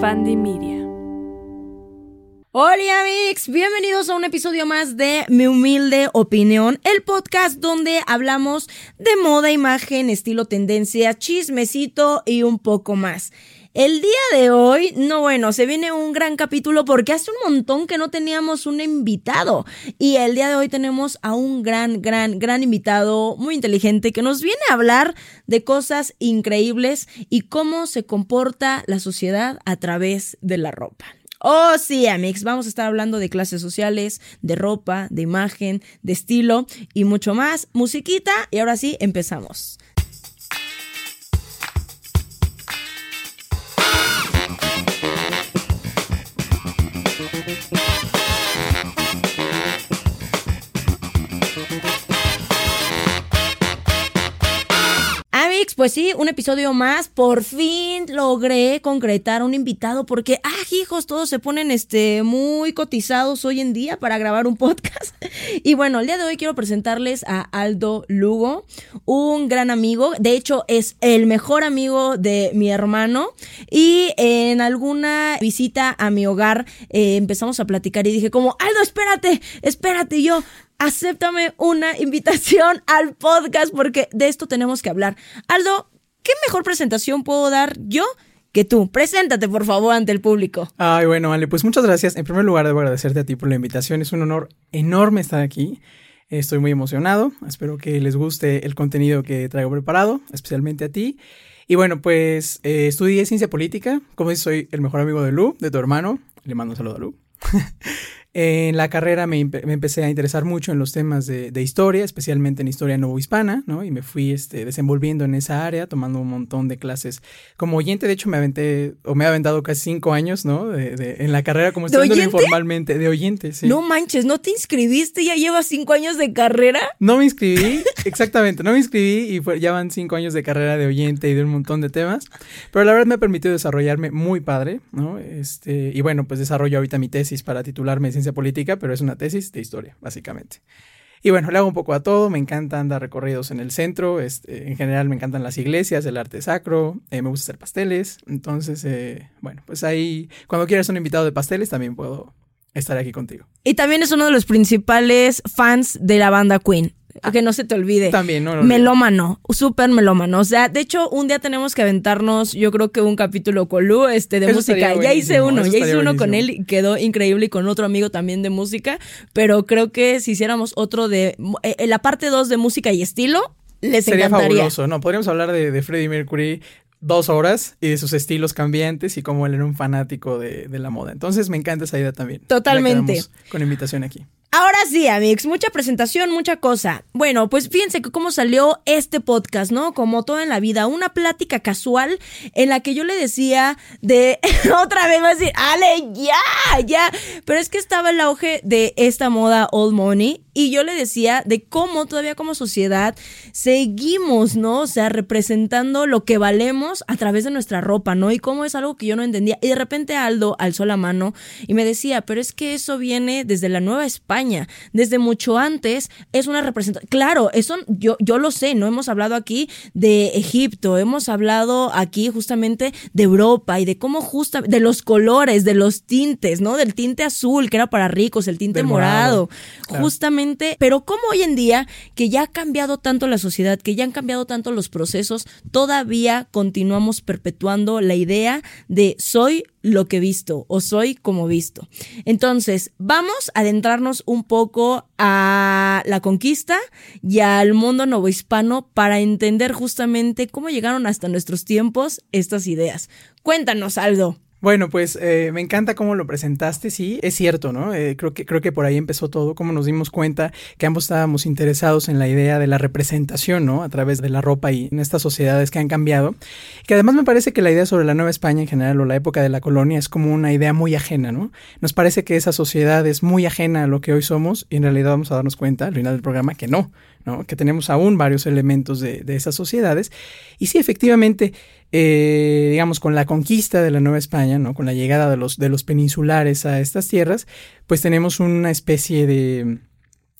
Fandy Media. Hola amigos, bienvenidos a un episodio más de Mi Humilde Opinión, el podcast donde hablamos de moda, imagen, estilo, tendencia, chismecito y un poco más. El día de hoy, no bueno, se viene un gran capítulo porque hace un montón que no teníamos un invitado. Y el día de hoy tenemos a un gran, gran, gran invitado muy inteligente que nos viene a hablar de cosas increíbles y cómo se comporta la sociedad a través de la ropa. Oh, sí, Amix, vamos a estar hablando de clases sociales, de ropa, de imagen, de estilo y mucho más. Musiquita y ahora sí, empezamos. Pues sí, un episodio más. Por fin logré concretar un invitado porque, ah, hijos, todos se ponen este, muy cotizados hoy en día para grabar un podcast. Y bueno, el día de hoy quiero presentarles a Aldo Lugo, un gran amigo. De hecho, es el mejor amigo de mi hermano. Y en alguna visita a mi hogar eh, empezamos a platicar y dije como, Aldo, espérate, espérate. Yo, acéptame una invitación al podcast porque de esto tenemos que hablar. Aldo, ¿qué mejor presentación puedo dar yo? Que tú, preséntate por favor ante el público. Ay, bueno, vale, pues muchas gracias. En primer lugar, debo agradecerte a ti por la invitación. Es un honor enorme estar aquí. Estoy muy emocionado. Espero que les guste el contenido que traigo preparado, especialmente a ti. Y bueno, pues eh, estudié ciencia política. Como dices, soy el mejor amigo de Lu, de tu hermano. Le mando un saludo a Lu. En la carrera me, me, empecé a interesar mucho en los temas de, de, historia, especialmente en historia novohispana, ¿no? Y me fui este, desenvolviendo en esa área, tomando un montón de clases. Como oyente, de hecho, me aventé, o me he aventado casi cinco años, ¿no? De, de, en la carrera, como estudiando informalmente, de oyente, sí. No manches, ¿no te inscribiste? ¿Ya llevas cinco años de carrera? No me inscribí, exactamente, no me inscribí y fue, ya van cinco años de carrera de oyente y de un montón de temas. Pero la verdad me ha permitido desarrollarme muy padre, ¿no? Este, y bueno, pues desarrollo ahorita mi tesis para titularme en política, pero es una tesis de historia, básicamente. Y bueno, le hago un poco a todo, me encanta andar recorridos en el centro, este, en general me encantan las iglesias, el arte sacro, eh, me gusta hacer pasteles, entonces, eh, bueno, pues ahí, cuando quieras un invitado de pasteles, también puedo estar aquí contigo. Y también es uno de los principales fans de la banda Queen. Que no se te olvide. También, no, no, Melómano, súper melómano. O sea, de hecho, un día tenemos que aventarnos, yo creo que un capítulo con Lu, este, de Eso música. Ya hice uno, ya hice uno con él y quedó increíble y con otro amigo también de música. Pero creo que si hiciéramos otro de, eh, la parte 2 de música y estilo, les Sería encantaría. fabuloso, ¿no? Podríamos hablar de, de Freddie Mercury dos horas y de sus estilos cambiantes y cómo él era un fanático de, de la moda. Entonces me encanta esa idea también. Totalmente. Con invitación aquí. Ahora sí, amigos, mucha presentación, mucha cosa. Bueno, pues fíjense que cómo salió este podcast, ¿no? Como todo en la vida, una plática casual en la que yo le decía de otra vez va a decir, "Ale, ya, ya", pero es que estaba el auge de esta moda old money y yo le decía de cómo todavía como sociedad seguimos, ¿no? O sea, representando lo que valemos a través de nuestra ropa, ¿no? Y cómo es algo que yo no entendía. Y de repente Aldo alzó la mano y me decía, pero es que eso viene desde la Nueva España, desde mucho antes, es una representación. Claro, eso yo, yo lo sé, ¿no? Hemos hablado aquí de Egipto, hemos hablado aquí justamente de Europa y de cómo justa, de los colores, de los tintes, ¿no? Del tinte azul, que era para ricos, el tinte morado, morado. Claro. justamente, pero como hoy en día, que ya ha cambiado tanto la sociedad, que ya han cambiado tanto los procesos, todavía continuamos perpetuando la idea de soy lo que visto o soy como visto. Entonces, vamos a adentrarnos un poco a la conquista y al mundo novohispano para entender justamente cómo llegaron hasta nuestros tiempos estas ideas. Cuéntanos, Aldo. Bueno, pues eh, me encanta cómo lo presentaste, sí, es cierto, ¿no? Eh, creo, que, creo que por ahí empezó todo, cómo nos dimos cuenta que ambos estábamos interesados en la idea de la representación, ¿no? A través de la ropa y en estas sociedades que han cambiado. Que además me parece que la idea sobre la Nueva España en general o la época de la colonia es como una idea muy ajena, ¿no? Nos parece que esa sociedad es muy ajena a lo que hoy somos y en realidad vamos a darnos cuenta al final del programa que no, Que tenemos aún varios elementos de, de esas sociedades. Y sí, efectivamente, eh, digamos, con la conquista de la Nueva España, ¿no? Con la llegada de los, de los peninsulares a estas tierras, pues tenemos una especie de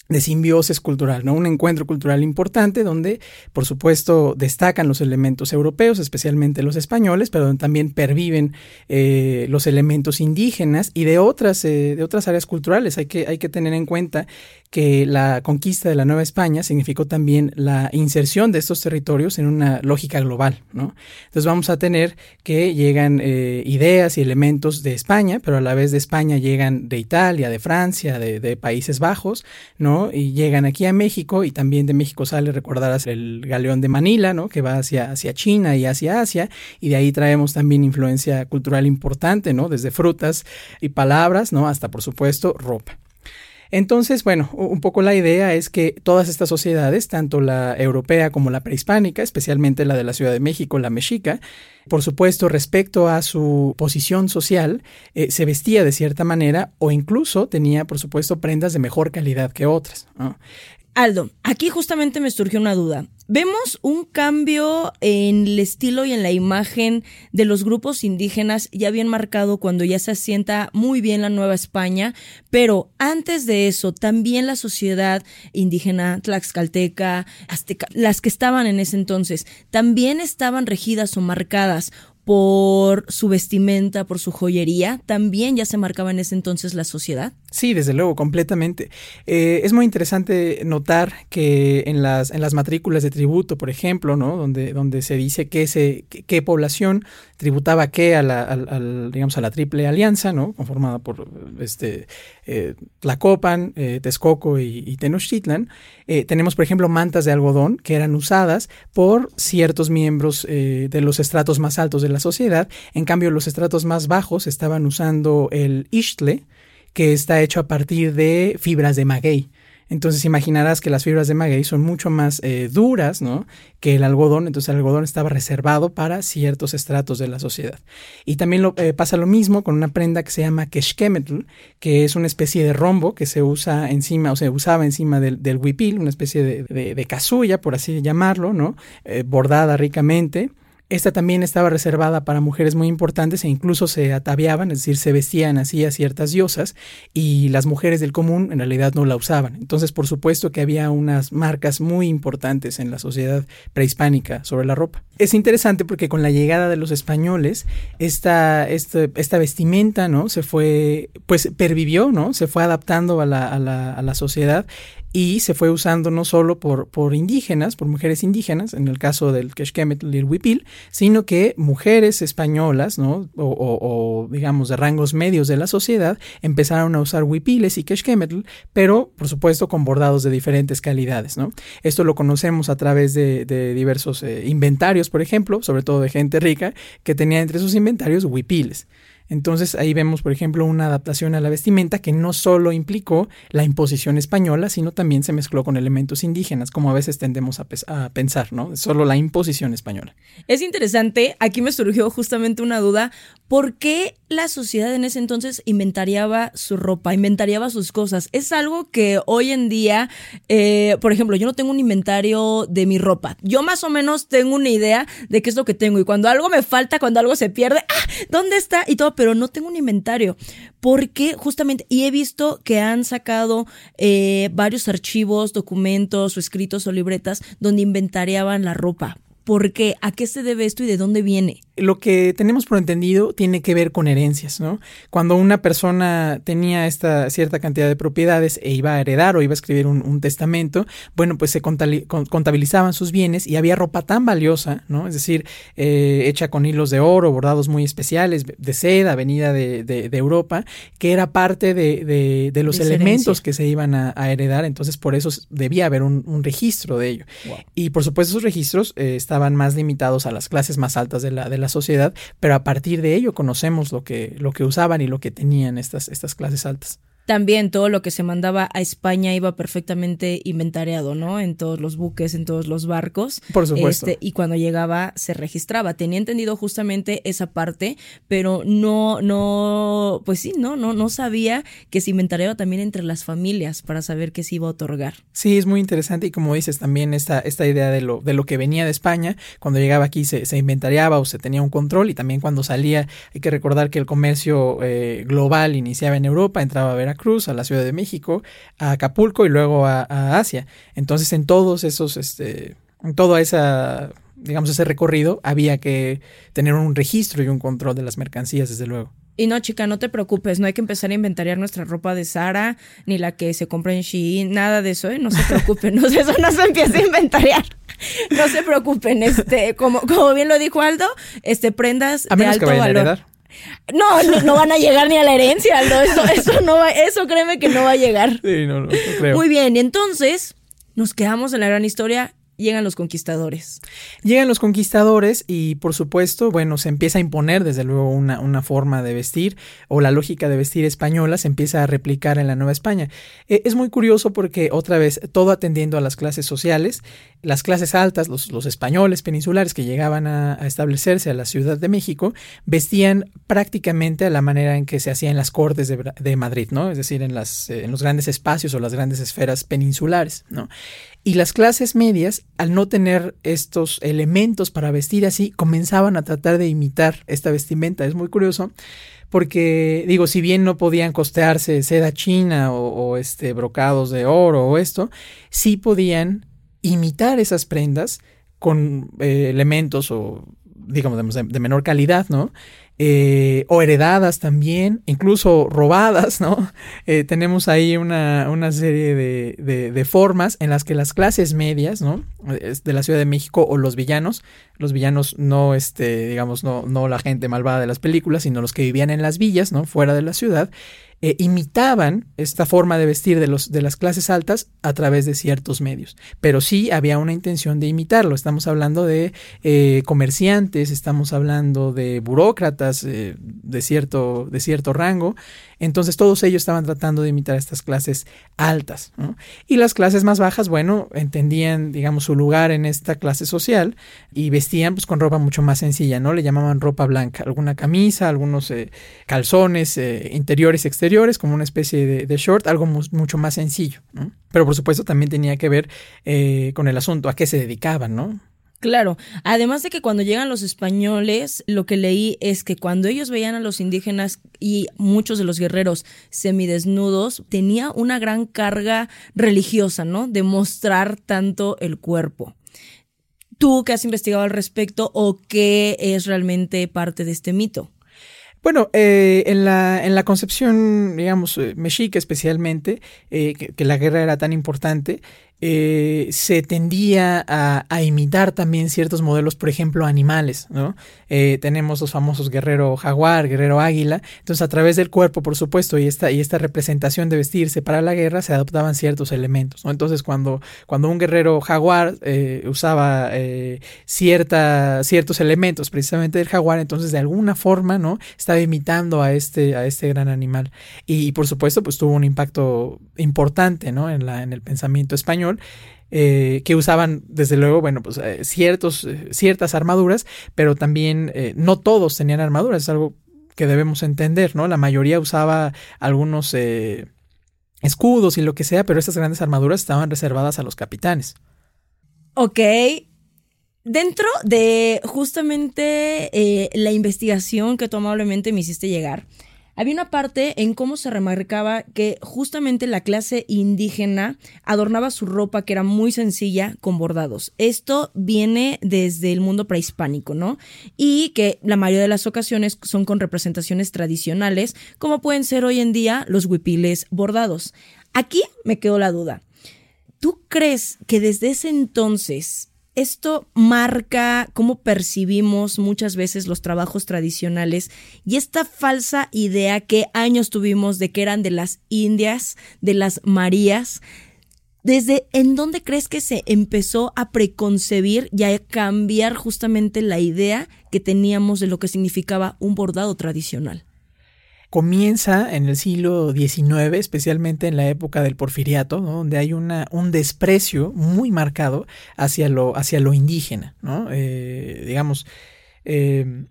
de simbiosis cultural, ¿no? Un encuentro cultural importante donde, por supuesto, destacan los elementos europeos, especialmente los españoles, pero también perviven eh, los elementos indígenas y de otras, eh, de otras áreas culturales. Hay que, hay que tener en cuenta que la conquista de la Nueva España significó también la inserción de estos territorios en una lógica global, ¿no? Entonces vamos a tener que llegan eh, ideas y elementos de España, pero a la vez de España llegan de Italia, de Francia, de, Países Bajos, ¿no? Y llegan aquí a México y también de México sale, recordarás, el galeón de Manila, ¿no? Que va hacia, hacia China y hacia Asia, y de ahí traemos también influencia cultural importante, ¿no? Desde frutas y palabras, ¿no? Hasta, por supuesto, ropa. Entonces, bueno, un poco la idea es que todas estas sociedades, tanto la europea como la prehispánica, especialmente la de la Ciudad de México, la mexica, por supuesto, respecto a su posición social, eh, se vestía de cierta manera o incluso tenía, por supuesto, prendas de mejor calidad que otras. Aldo, aquí justamente me surgió una duda. Vemos un cambio en el estilo y en la imagen de los grupos indígenas ya bien marcado cuando ya se asienta muy bien la Nueva España, pero antes de eso también la sociedad indígena tlaxcalteca, azteca, las que estaban en ese entonces, también estaban regidas o marcadas por su vestimenta, por su joyería, también ya se marcaba en ese entonces la sociedad. Sí, desde luego, completamente. Eh, es muy interesante notar que en las, en las matrículas de tributo, por ejemplo, ¿no? donde, donde se dice qué, se, qué población tributaba qué a la, digamos, a la triple alianza, ¿no? conformada por este, eh, Tlacopan, eh, Texcoco y, y Tenochtitlan, eh, tenemos, por ejemplo, mantas de algodón que eran usadas por ciertos miembros eh, de los estratos más altos de la sociedad. En cambio, los estratos más bajos estaban usando el ishtle, que está hecho a partir de fibras de maguey. Entonces imaginarás que las fibras de maguey son mucho más eh, duras ¿no? que el algodón, entonces el algodón estaba reservado para ciertos estratos de la sociedad. Y también lo, eh, pasa lo mismo con una prenda que se llama keshkemetl, que es una especie de rombo que se usa encima, o se usaba encima del, del huipil, una especie de, casulla, por así llamarlo, ¿no? Eh, bordada ricamente. Esta también estaba reservada para mujeres muy importantes e incluso se ataviaban, es decir, se vestían así a ciertas diosas y las mujeres del común en realidad no la usaban. Entonces, por supuesto que había unas marcas muy importantes en la sociedad prehispánica sobre la ropa. Es interesante porque con la llegada de los españoles, esta, esta, esta vestimenta, ¿no? Se fue, pues pervivió, ¿no? Se fue adaptando a la, a la, a la sociedad y se fue usando no solo por, por indígenas, por mujeres indígenas, en el caso del Quechquemetl y el Huipil, sino que mujeres españolas, ¿no? O, digamos de rangos medios de la sociedad, empezaron a usar huipiles y Quechquemetl, pero por supuesto con bordados de diferentes calidades, ¿no? Esto lo conocemos a través de, de diversos eh, inventarios, por ejemplo, sobre todo de gente rica, que tenía entre sus inventarios huipiles. Entonces ahí vemos, por ejemplo, una adaptación a la vestimenta que no solo implicó la imposición española, sino también se mezcló con elementos indígenas, como a veces tendemos a, a, pensar, ¿no? Solo la imposición española. Es interesante, aquí me surgió justamente una duda, ¿por qué la sociedad en ese entonces inventariaba su ropa, inventariaba sus cosas? Es algo que hoy en día, eh, por ejemplo, yo no tengo un inventario de mi ropa, yo más o menos tengo una idea de qué es lo que tengo y cuando algo me falta, cuando algo se pierde, ¡ah! ¿Dónde está? Y todo pero no tengo un inventario. Porque justamente, y he visto que han sacado eh, varios archivos, documentos o escritos o libretas donde inventariaban la ropa. ¿Por qué? ¿A qué se debe esto y de dónde viene? Lo que tenemos por entendido tiene que ver con herencias, ¿no? Cuando una persona tenía esta cierta cantidad de propiedades e iba a heredar o iba a escribir un, un testamento, bueno, pues se contabilizaban sus bienes y había ropa tan valiosa, ¿no? Es decir, eh, hecha con hilos de oro, bordados muy especiales, de seda, venida de, de, de Europa, que era parte de, de los elementos que se iban a, a, heredar, entonces por eso debía haber un, un registro de ello. Wow. Y por supuesto esos registros eh, estaban estaban más limitados a las clases más altas de la, de la sociedad, pero a partir de ello conocemos lo que, lo que usaban y lo que tenían estas, estas clases altas también todo lo que se mandaba a España iba perfectamente inventariado, ¿no? En todos los buques, en todos los barcos. Por supuesto. Este, y cuando llegaba se registraba. Tenía entendido justamente esa parte, pero no, no, pues sí, no, no, no sabía que se inventariaba también entre las familias para saber qué se iba a otorgar. Sí, es muy interesante y como dices también esta, esta idea de lo, de lo que venía de España, cuando llegaba aquí se, se inventariaba o se tenía un control y también cuando salía, hay que recordar que el comercio eh, global iniciaba en Europa, entraba a Veracruz Veracruz, a la Ciudad de México, a Acapulco y luego a, a Asia. Entonces en todos esos, este, en toda esa digamos, ese recorrido, había que tener un registro y un control de las mercancías, desde luego. Y no, chica, no te preocupes, no hay que empezar a inventariar nuestra ropa de Sara, ni la que se compra en Shein, nada de eso, ¿eh? No se preocupen, no, eso no se empieza a inventariar. No se preocupen, este, como, como bien lo dijo Aldo, este, prendas de alto valor. No, no, no, van a llegar ni a la herencia, Aldo. Eso, eso no va, eso créeme que no va a llegar. Sí, no, no, creo. Muy bien, y entonces nos quedamos en la gran historia llegan los conquistadores. Llegan los conquistadores y por supuesto, bueno, se empieza a imponer desde luego una, una forma de vestir o la lógica de vestir española se empieza a replicar en la Nueva España. E, es muy curioso porque otra vez, todo atendiendo a las clases sociales, las clases altas, los, los españoles peninsulares que llegaban a, establecerse a la Ciudad de México, vestían prácticamente a la manera en que se hacía en las cortes de, de Madrid, ¿no? Es decir, en, las, en los grandes espacios o las grandes esferas peninsulares, ¿no? Y las clases medias, al no tener estos elementos para vestir así, comenzaban a tratar de imitar esta vestimenta. Es muy curioso porque digo, si bien no podían costearse seda china o, este brocados de oro o esto, sí podían imitar esas prendas con eh, elementos o digamos de, de menor calidad, ¿no? Eh, o heredadas también, incluso robadas, ¿no? Eh, tenemos ahí una, una serie de, de, formas en las que las clases medias, ¿no? De la Ciudad de México o los villanos, los villanos no, este, digamos, no, no la gente malvada de las películas, sino los que vivían en las villas, ¿no? Fuera de la ciudad, eh, imitaban esta forma de vestir de, los, de las clases altas a través de ciertos medios. Pero sí había una intención de imitarlo. Estamos hablando de eh, comerciantes, estamos hablando de burócratas eh, de, cierto, de cierto rango. Entonces todos ellos estaban tratando de imitar estas clases altas. Y las clases más bajas, bueno, entendían, digamos, su lugar en esta clase social y vestían pues con ropa mucho más sencilla, ¿no? Le llamaban ropa blanca, alguna camisa, algunos calzones interiores, exteriores como una especie de, short, algo mucho más sencillo. Pero por supuesto también tenía que ver eh, con el asunto, a qué se dedicaban, ¿no? Claro, además de que cuando llegan los españoles, lo que leí es que cuando ellos veían a los indígenas y muchos de los guerreros semidesnudos, tenía una gran carga religiosa, ¿no? De mostrar tanto el cuerpo. ¿Tú qué has investigado al respecto o qué es realmente parte de este mito? Bueno, eh, en, la, en la concepción, digamos, eh, mexica especialmente, eh, que, la guerra era tan importante, eh, se tendía a, imitar también ciertos modelos, por ejemplo, animales, ¿no? Eh, tenemos los famosos guerrero jaguar, guerrero águila, entonces a través del cuerpo, por supuesto, y esta, y esta representación de vestirse para la guerra, se adoptaban ciertos elementos. Entonces cuando, cuando un guerrero jaguar eh, usaba cierta, ciertos elementos precisamente del jaguar, entonces de alguna forma, ¿no? Estaba imitando a este, a este gran animal. Y, por supuesto, pues tuvo un impacto importante, ¿no? En, la, en el pensamiento español eh, que usaban, desde luego, bueno, pues eh, ciertos, eh, ciertas armaduras, pero también no todos tenían armaduras, es algo que debemos entender, ¿no? La mayoría usaba algunos escudos y lo que sea, pero estas grandes armaduras estaban reservadas a los capitanes. Ok. Dentro de justamente la investigación que tú amablemente me hiciste llegar, había una parte en cómo se remarcaba que justamente la clase indígena adornaba su ropa que era muy sencilla con bordados. Esto viene desde el mundo prehispánico, ¿no? Y que la mayoría de las ocasiones son con representaciones tradicionales, como pueden ser hoy en día los huipiles bordados. Aquí me quedó la duda. ¿Tú crees que desde ese entonces esto marca cómo percibimos muchas veces los trabajos tradicionales y esta falsa idea que años tuvimos de que eran de las indias, de las marías. ¿Desde en dónde crees que se empezó a preconcebir y a cambiar justamente la idea que teníamos de lo que significaba un bordado tradicional? Comienza en el siglo XIX, especialmente en la época del porfiriato, donde hay una, un desprecio muy marcado hacia lo, hacia lo indígena, ¿no? Eh, digamos, eh,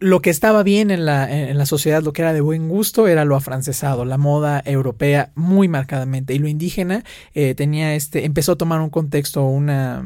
lo que estaba bien en la, en la sociedad, lo que era de buen gusto, era lo afrancesado, la moda europea muy marcadamente. Y lo indígena eh, tenía este, empezó a tomar un contexto, una,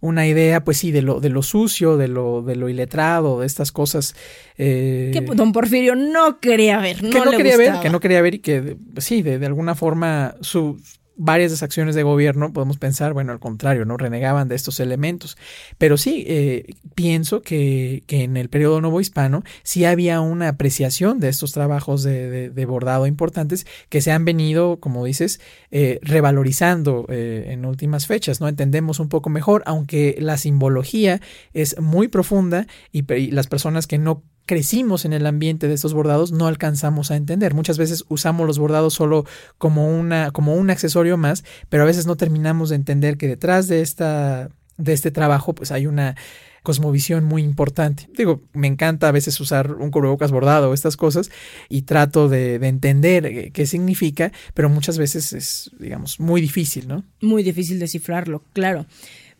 una idea, pues sí, de lo, de lo sucio, de lo, de lo iletrado, de estas cosas. Eh, que don Porfirio no quería ver, no que no quería ver, que no quería ver y que sí, de, de alguna forma su varias de las acciones de gobierno, podemos pensar, bueno, al contrario, ¿no? Renegaban de estos elementos. Pero sí, eh, pienso que, que, en el periodo nuevo hispano sí había una apreciación de estos trabajos de, de, bordado importantes que se han venido, como dices, eh, revalorizando eh, en últimas fechas, ¿no? Entendemos un poco mejor, aunque la simbología es muy profunda y las personas que no crecimos en el ambiente de estos bordados no alcanzamos a entender. Muchas veces usamos los bordados solo como, una, como un accesorio más, pero a veces no terminamos de entender que detrás de, esta, de este trabajo pues hay una cosmovisión muy importante. Digo, me encanta a veces usar un cubrebocas bordado estas cosas y trato de, de, entender qué significa, pero muchas veces es, digamos, muy difícil, ¿no? Muy difícil descifrarlo, claro.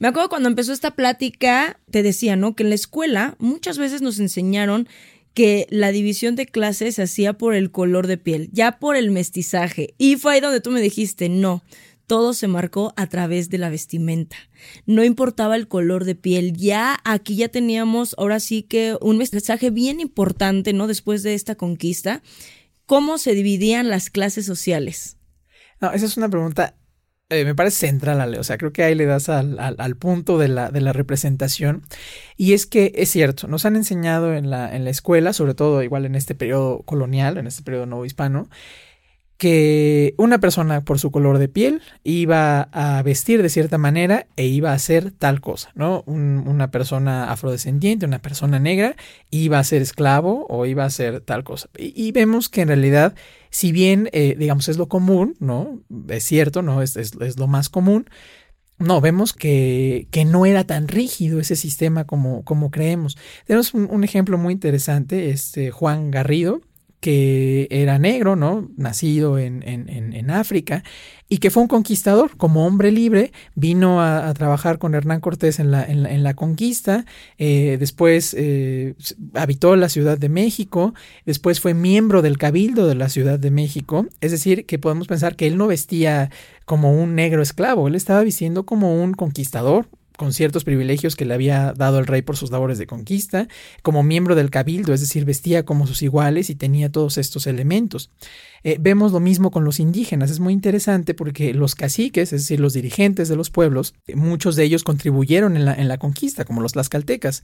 Me acuerdo cuando empezó esta plática, te decía, ¿no? Que en la escuela muchas veces nos enseñaron que la división de clases se hacía por el color de piel, ya por el mestizaje. Y fue ahí donde tú me dijiste, no, todo se marcó a través de la vestimenta. No importaba el color de piel, ya aquí ya teníamos ahora sí que un mestizaje bien importante, ¿no? Después de esta conquista, ¿cómo se dividían las clases sociales? No, esa es una pregunta eh, me parece central. O sea, creo que ahí le das al, al, punto de la, de la, representación. Y es que es cierto, nos han enseñado en la, en la escuela, sobre todo igual en este periodo colonial, en este periodo nuevo hispano, que una persona por su color de piel iba a vestir de cierta manera e iba a hacer tal cosa, ¿no? una persona afrodescendiente, una persona negra, iba a ser esclavo o iba a ser tal cosa. Y, vemos que en realidad, si bien, eh, digamos, es lo común, ¿no? Es cierto, ¿no? Es, es, lo más común. No, vemos que, que, no era tan rígido ese sistema como, como creemos. Tenemos un, un ejemplo muy interesante, este Juan Garrido, que era negro, ¿no? Nacido en, en, en, África y que fue un conquistador. Como hombre libre, vino a, trabajar con Hernán Cortés en la, en la, conquista, eh, después eh, habitó la Ciudad de México, después fue miembro del Cabildo de la Ciudad de México, es decir, que podemos pensar que él no vestía como un negro esclavo, él estaba vistiendo como un conquistador, con ciertos privilegios que le había dado el rey por sus labores de conquista, como miembro del cabildo, es decir, vestía como sus iguales y tenía todos estos elementos. Eh, vemos lo mismo con los indígenas, es muy interesante porque los caciques, es decir, los dirigentes de los pueblos, eh, muchos de ellos contribuyeron en la, en la conquista, como los tlaxcaltecas.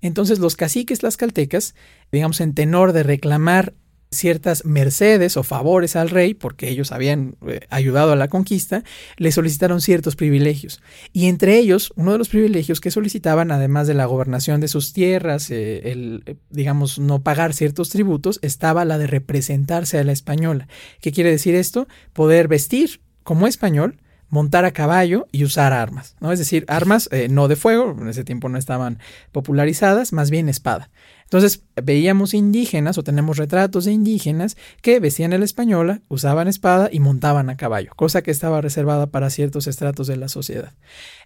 Entonces los caciques tlaxcaltecas, digamos, en tenor de reclamar ciertas mercedes o favores al rey, porque ellos habían eh, ayudado a la conquista, le solicitaron ciertos privilegios. Y entre ellos, uno de los privilegios que solicitaban, además de la gobernación de sus tierras, eh, el, eh, digamos, no pagar ciertos tributos, estaba la de representarse a la española. ¿Qué quiere decir esto? Poder vestir como español, montar a caballo y usar armas, ¿no? Es decir, armas no de fuego, en ese tiempo no estaban popularizadas, más bien espada. Entonces veíamos indígenas o tenemos retratos de indígenas que vestían el española, usaban espada y montaban a caballo, cosa que estaba reservada para ciertos estratos de la sociedad.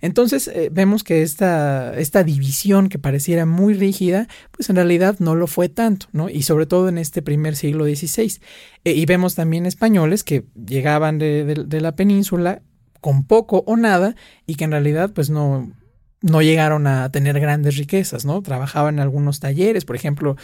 Entonces eh, vemos que esta, esta división que pareciera muy rígida, pues en realidad no lo fue tanto, ¿no? Y sobre todo en este primer siglo XVI. Eh, y vemos también españoles que llegaban de la península con poco o nada y que en realidad pues no no llegaron a tener grandes riquezas, ¿no? Trabajaban en algunos talleres, por ejemplo,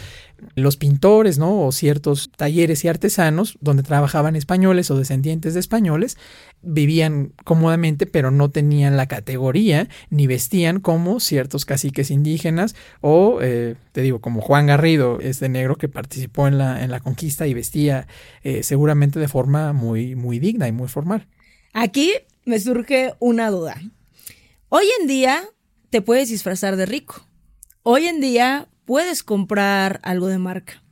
los pintores, ¿no? O ciertos talleres y artesanos donde trabajaban españoles o descendientes de españoles, vivían cómodamente, pero no tenían la categoría ni vestían como ciertos caciques indígenas o, eh, te digo, como Juan Garrido, este negro que participó en la, en la conquista y vestía eh, seguramente de forma muy, muy digna y muy formal. Aquí me surge una duda. Hoy en día te puedes disfrazar de rico. Hoy en día puedes comprar algo de marca.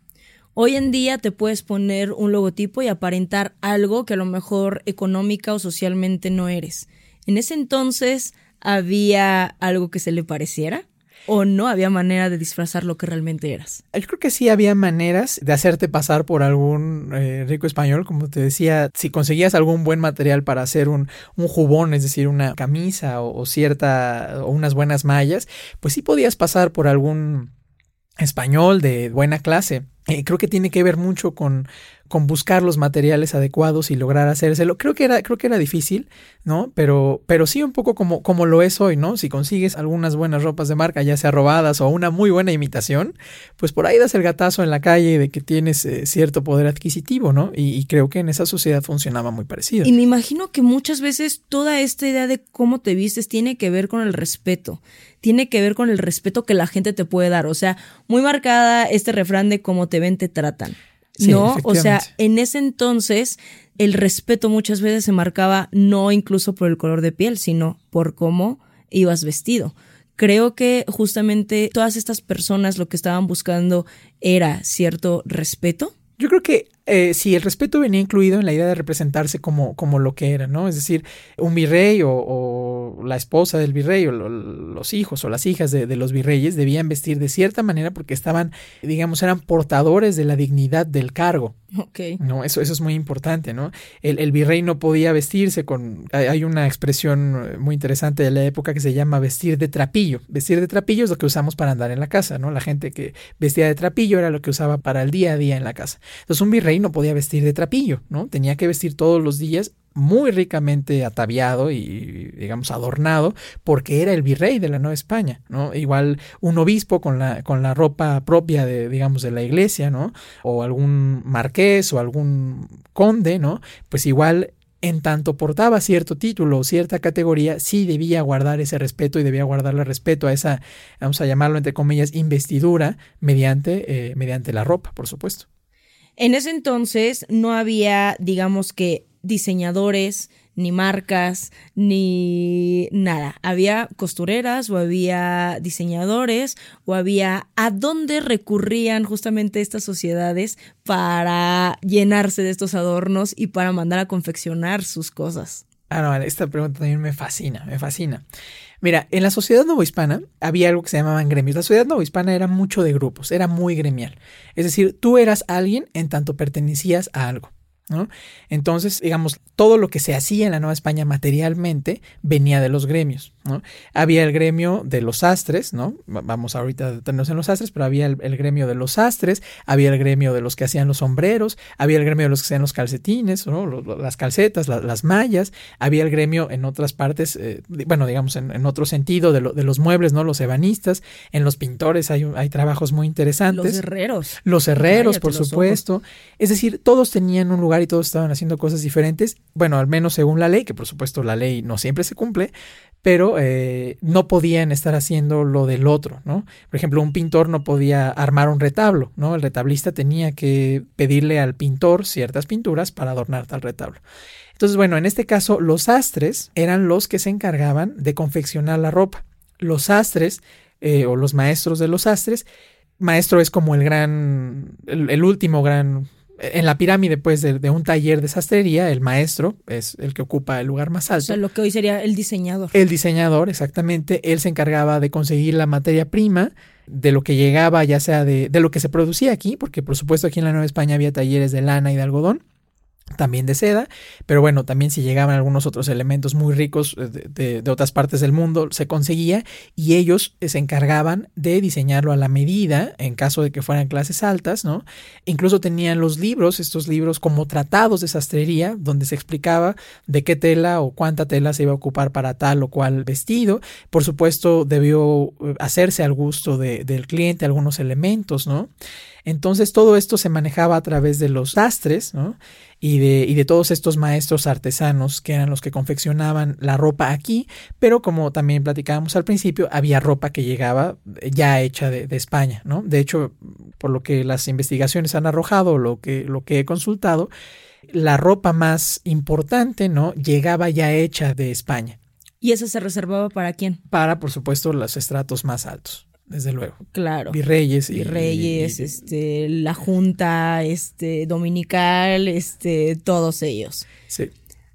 Hoy en día te puedes poner un logotipo y aparentar algo que a lo mejor económica o socialmente no eres. En ese entonces había algo que se le pareciera o no había manera de disfrazar lo que realmente eras? Yo creo que sí había maneras de hacerte pasar por algún eh, rico español, como te decía, si conseguías algún buen material para hacer un, un jubón, es decir, una camisa o, cierta o unas buenas mallas, pues sí podías pasar por algún español de buena clase. Eh, creo que tiene que ver mucho con, con buscar los materiales adecuados y lograr hacérselo. Creo que era, creo que era difícil, ¿no? Pero, pero sí un poco como, como lo es hoy, ¿no? Si consigues algunas buenas ropas de marca, ya sea robadas o una muy buena imitación, pues por ahí das el gatazo en la calle de que tienes eh, cierto poder adquisitivo, ¿no? Y, y, creo que en esa sociedad funcionaba muy parecido. Y me imagino que muchas veces toda esta idea de cómo te vistes tiene que ver con el respeto tiene que ver con el respeto que la gente te puede dar. O sea, muy marcada este refrán de cómo te ven, te tratan. ¿No? O sea, en ese entonces el respeto muchas veces se marcaba no incluso por el color de piel, sino por cómo ibas vestido. Creo que justamente todas estas personas lo que estaban buscando era cierto respeto. Yo creo que eh, sí, el respeto venía incluido en la idea de representarse como, como lo que era, ¿no? Es decir, un virrey o, la esposa del virrey o los hijos o las hijas de, los virreyes debían vestir de cierta manera porque estaban, digamos, eran portadores de la dignidad del cargo. Ok. No, eso, eso es muy importante, ¿no? El, el, virrey no podía vestirse con. Hay una expresión muy interesante de la época que se llama vestir de trapillo. Vestir de trapillo es lo que usamos para andar en la casa, ¿no? La gente que vestía de trapillo era lo que usaba para el día a día en la casa. Entonces, un virrey no podía vestir de trapillo, ¿no? Tenía que vestir todos los días muy ricamente ataviado y, digamos, adornado, porque era el virrey de la Nueva España, ¿no? Igual un obispo con la, con la ropa propia de, digamos, de la iglesia, ¿no? O algún marqués o algún conde, ¿no? Pues igual en tanto portaba cierto título o cierta categoría, sí debía guardar ese respeto y debía guardarle respeto a esa, vamos a llamarlo entre comillas, investidura mediante, eh, mediante la ropa, por supuesto. En ese entonces no había, digamos que, diseñadores, ni marcas, ni nada. Había costureras o había diseñadores o había a dónde recurrían justamente estas sociedades para llenarse de estos adornos y para mandar a confeccionar sus cosas. Ah, no, esta pregunta también me fascina, me fascina. Mira, en la sociedad novohispana había algo que se llamaban gremios. La sociedad novohispana era mucho de grupos, era muy gremial. Es decir, tú eras alguien en tanto pertenecías a algo. Entonces, digamos, todo lo que se hacía en la Nueva España materialmente venía de los gremios. Había el gremio de los sastres, ¿no? Vamos ahorita a detenernos en los sastres, pero había el, gremio de los sastres, había el gremio de los que hacían los sombreros, había el gremio de los que hacían los calcetines, las calcetas, las mallas, había el gremio en otras partes, eh, bueno, digamos, en, otro sentido de, los muebles, ¿no? Los ebanistas, en los pintores hay, hay trabajos muy interesantes. Los herreros. Los herreros, por supuesto. Es decir, todos tenían un lugar y todos estaban haciendo cosas diferentes, bueno, al menos según la ley, que por supuesto la ley no siempre se cumple, pero eh, no podían estar haciendo lo del otro, ¿no? Por ejemplo, un pintor no podía armar un retablo, ¿no? El retablista tenía que pedirle al pintor ciertas pinturas para adornar tal retablo. Entonces, bueno, en este caso, los sastres eran los que se encargaban de confeccionar la ropa. Los sastres eh, o los maestros de los sastres, maestro es como el gran, el último gran en la pirámide, pues, de, un taller de sastrería, el maestro es el que ocupa el lugar más alto. O sea, lo que hoy sería el diseñador. El diseñador, exactamente. Él se encargaba de conseguir la materia prima, de lo que llegaba, ya sea de, de lo que se producía aquí, porque por supuesto aquí en la Nueva España había talleres de lana y de algodón también de seda, pero bueno, también si llegaban algunos otros elementos muy ricos eh, de, otras partes del mundo, se conseguía y ellos se encargaban de diseñarlo a la medida en caso de que fueran clases altas, ¿no? Incluso tenían los libros, estos libros como tratados de sastrería, donde se explicaba de qué tela o cuánta tela se iba a ocupar para tal o cual vestido. Por supuesto, debió eh, hacerse al gusto del cliente algunos elementos, ¿no? Entonces todo esto se manejaba a través de los sastres ¿no? y, de, y de todos estos maestros artesanos que eran los que confeccionaban la ropa aquí, pero como también platicábamos al principio, había ropa que llegaba ya hecha de, de España. ¿no? De hecho, por lo que las investigaciones han arrojado, lo que, lo que he consultado, la ropa más importante ¿no? llegaba ya hecha de España. ¿Y esa se reservaba para quién? Para, por supuesto, los estratos más altos desde luego. Claro. Virreyes. Y, Virreyes, este, la Junta, este, Dominical, este, todos ellos. Sí.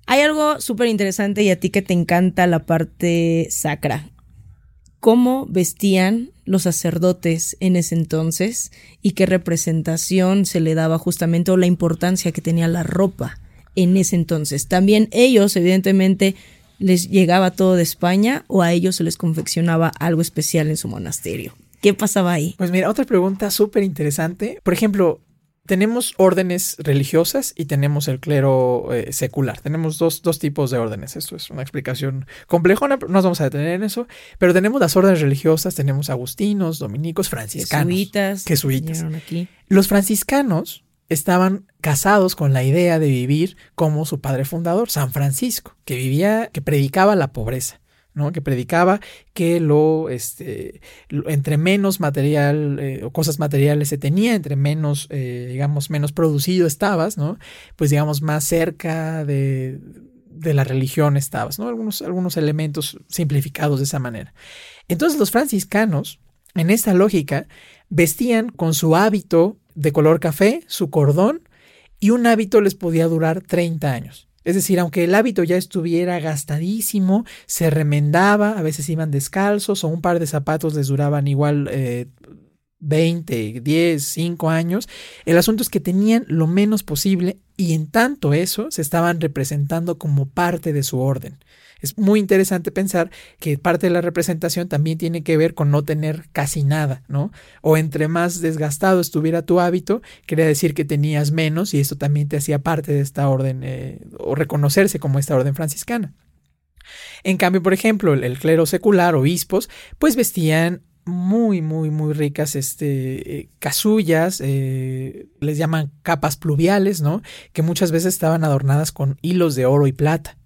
Hay algo súper interesante y a ti que te encanta la parte sacra. ¿Cómo vestían los sacerdotes en ese entonces y qué representación se le daba justamente o la importancia que tenía la ropa en ese entonces? También ellos, evidentemente, les llegaba todo de España o a ellos se les confeccionaba algo especial en su monasterio? ¿Qué pasaba ahí? Pues mira, otra pregunta súper interesante. Por ejemplo, tenemos órdenes religiosas y tenemos el clero eh, secular. Tenemos dos, dos, tipos de órdenes. Esto es una explicación complejona, no nos vamos a detener en eso. Pero tenemos las órdenes religiosas, tenemos agustinos, dominicos, franciscanos. Jesuitas. Jesuitas. Aquí. Los franciscanos estaban casados con la idea de vivir como su padre fundador, San Francisco, que vivía, que predicaba la pobreza. ¿no? que predicaba que lo, este, entre menos material eh, o cosas materiales se tenía, entre menos, eh, digamos, menos producido estabas, ¿no? pues digamos, más cerca de, de la religión estabas, ¿no? algunos, algunos elementos simplificados de esa manera. Entonces los franciscanos, en esta lógica, vestían con su hábito de color café, su cordón, y un hábito les podía durar 30 años. Es decir, aunque el hábito ya estuviera gastadísimo, se remendaba, a veces iban descalzos o un par de zapatos les duraban igual eh, 20, 10, 5 años. El asunto es que tenían lo menos posible y en tanto eso se estaban representando como parte de su orden. Es muy interesante pensar que parte de la representación también tiene que ver con no tener casi nada, ¿no? O entre más desgastado estuviera tu hábito, quería decir que tenías menos y esto también te hacía parte de esta orden eh, o reconocerse como esta orden franciscana. En cambio, por ejemplo, el, clero secular, obispos, pues vestían muy, muy, muy ricas este, eh, casullas, eh, les llaman capas pluviales, ¿no? Que muchas veces estaban adornadas con hilos de oro y plata.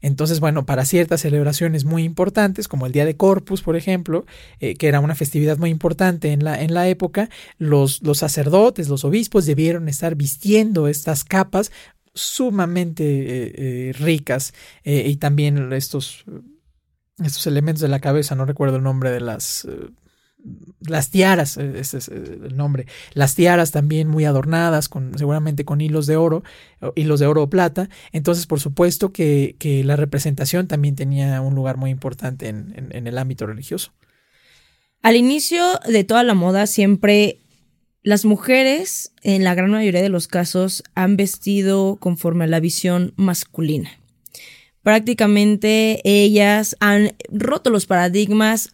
Entonces, bueno, para ciertas celebraciones muy importantes, como el Día de Corpus, por ejemplo, eh, que era una festividad muy importante en la, en la época, los, los sacerdotes, los obispos debieron estar vistiendo estas capas sumamente ricas y también estos, estos elementos de la cabeza, no recuerdo el nombre de las las tiaras, e, ese es eh, el nombre, las tiaras también muy adornadas, con, seguramente con hilos de oro, hilos de oro o plata. Entonces, por supuesto que, la representación también tenía un lugar muy importante en, en el ámbito religioso. Al inicio de toda la moda, siempre las mujeres, en la gran mayoría de los casos, han vestido conforme a la visión masculina. Prácticamente ellas han roto los paradigmas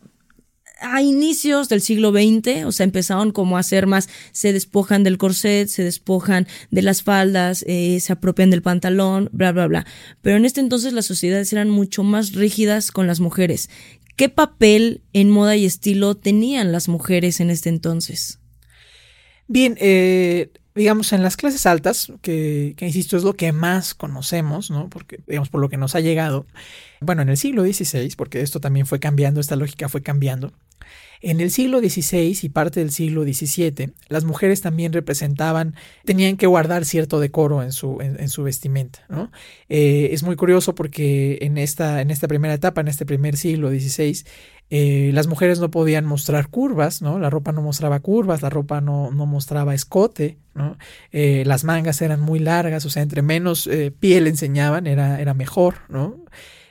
a inicios del siglo XX, o sea, empezaron como a hacer más, se despojan del corset, se despojan de las faldas, eh, se apropian del pantalón, bla, bla, bla. Pero en este entonces las sociedades eran mucho más rígidas con las mujeres. ¿Qué papel en moda y estilo tenían las mujeres en este entonces? Bien, eh, digamos, en las clases altas, que, que, insisto es lo que más conocemos, ¿no? Porque, digamos, por lo que nos ha llegado, bueno, en el siglo XVI, porque esto también fue cambiando, esta lógica fue cambiando, en el siglo XVI y parte del siglo XVII, las mujeres también representaban, tenían que guardar cierto decoro en su, en, su vestimenta. ¿no? Eh, es muy curioso porque en esta, en esta primera etapa, en este primer siglo XVI, eh, las mujeres no podían mostrar curvas, ¿no? La ropa no mostraba curvas, la ropa no, no mostraba escote, ¿no? Eh, las mangas eran muy largas, o sea, entre menos piel enseñaban era, era mejor, ¿no?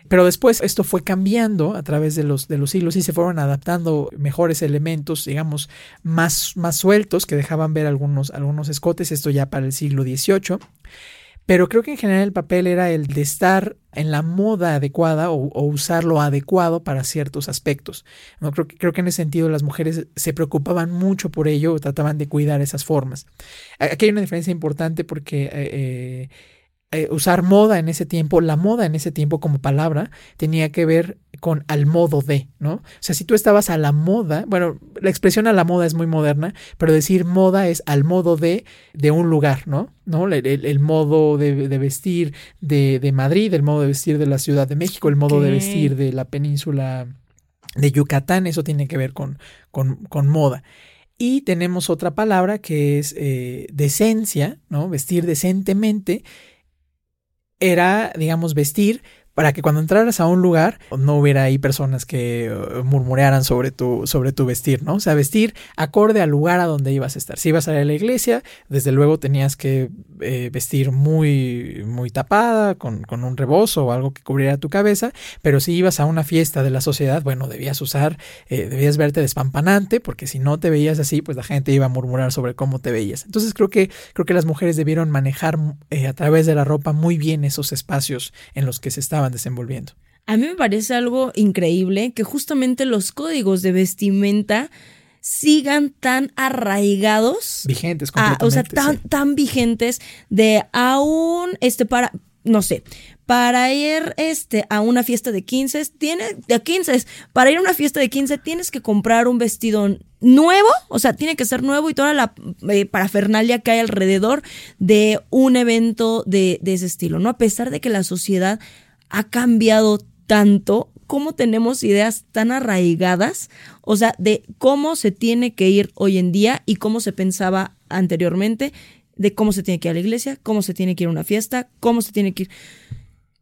Pero después esto fue cambiando a través de los, de los siglos y se fueron adaptando mejores elementos, digamos, más, más sueltos que dejaban ver algunos, algunos escotes, esto ya para el siglo XVIII. Pero creo que en general el papel era el de estar en la moda adecuada o, usar lo adecuado para ciertos aspectos. ¿no? Creo, que, creo que en ese sentido las mujeres se preocupaban mucho por ello, trataban de cuidar esas formas. Aquí hay una diferencia importante porque eh, eh, eh, usar moda en ese tiempo, la moda en ese tiempo como palabra tenía que ver con al modo de, ¿no? O sea, si tú estabas a la moda, bueno, la expresión a la moda es muy moderna, pero decir moda es al modo de de un lugar, ¿no? ¿No? El, modo de, vestir de, de, Madrid, el modo de vestir de la Ciudad de México, el modo de vestir de la península de Yucatán, eso tiene que ver con, con, con moda. Y tenemos otra palabra que es eh, decencia, ¿no? Vestir decentemente era, digamos, vestir para que cuando entraras a un lugar no hubiera ahí personas que uh, murmuraran sobre tu, sobre tu vestir, ¿no? O sea, vestir acorde al lugar a donde ibas a estar. Si ibas a a la iglesia, desde luego tenías que eh, vestir muy, muy tapada, con, con, un rebozo o algo que cubriera tu cabeza, pero si ibas a una fiesta de la sociedad, bueno, debías usar, eh, debías verte despampanante, porque si no te veías así, pues la gente iba a murmurar sobre cómo te veías. Entonces creo que, creo que las mujeres debieron manejar eh, a través de la ropa muy bien esos espacios en los que se estaban desenvolviendo. A mí me parece algo increíble que justamente los códigos de vestimenta sigan tan arraigados. Vigentes, completamente. o sea, tan, tan vigentes de aún, este, para, no sé, para ir este, a una fiesta de 15, tiene, de 15, para ir a una fiesta de 15 tienes que comprar un vestido nuevo, o sea, tiene que ser nuevo y toda la eh, parafernalia que hay alrededor de un evento de, de ese estilo, ¿no? A pesar de que la sociedad ha cambiado tanto, cómo tenemos ideas tan arraigadas, o sea, de cómo se tiene que ir hoy en día y cómo se pensaba anteriormente, de cómo se tiene que ir a la iglesia, cómo se tiene que ir a una fiesta, cómo se tiene que ir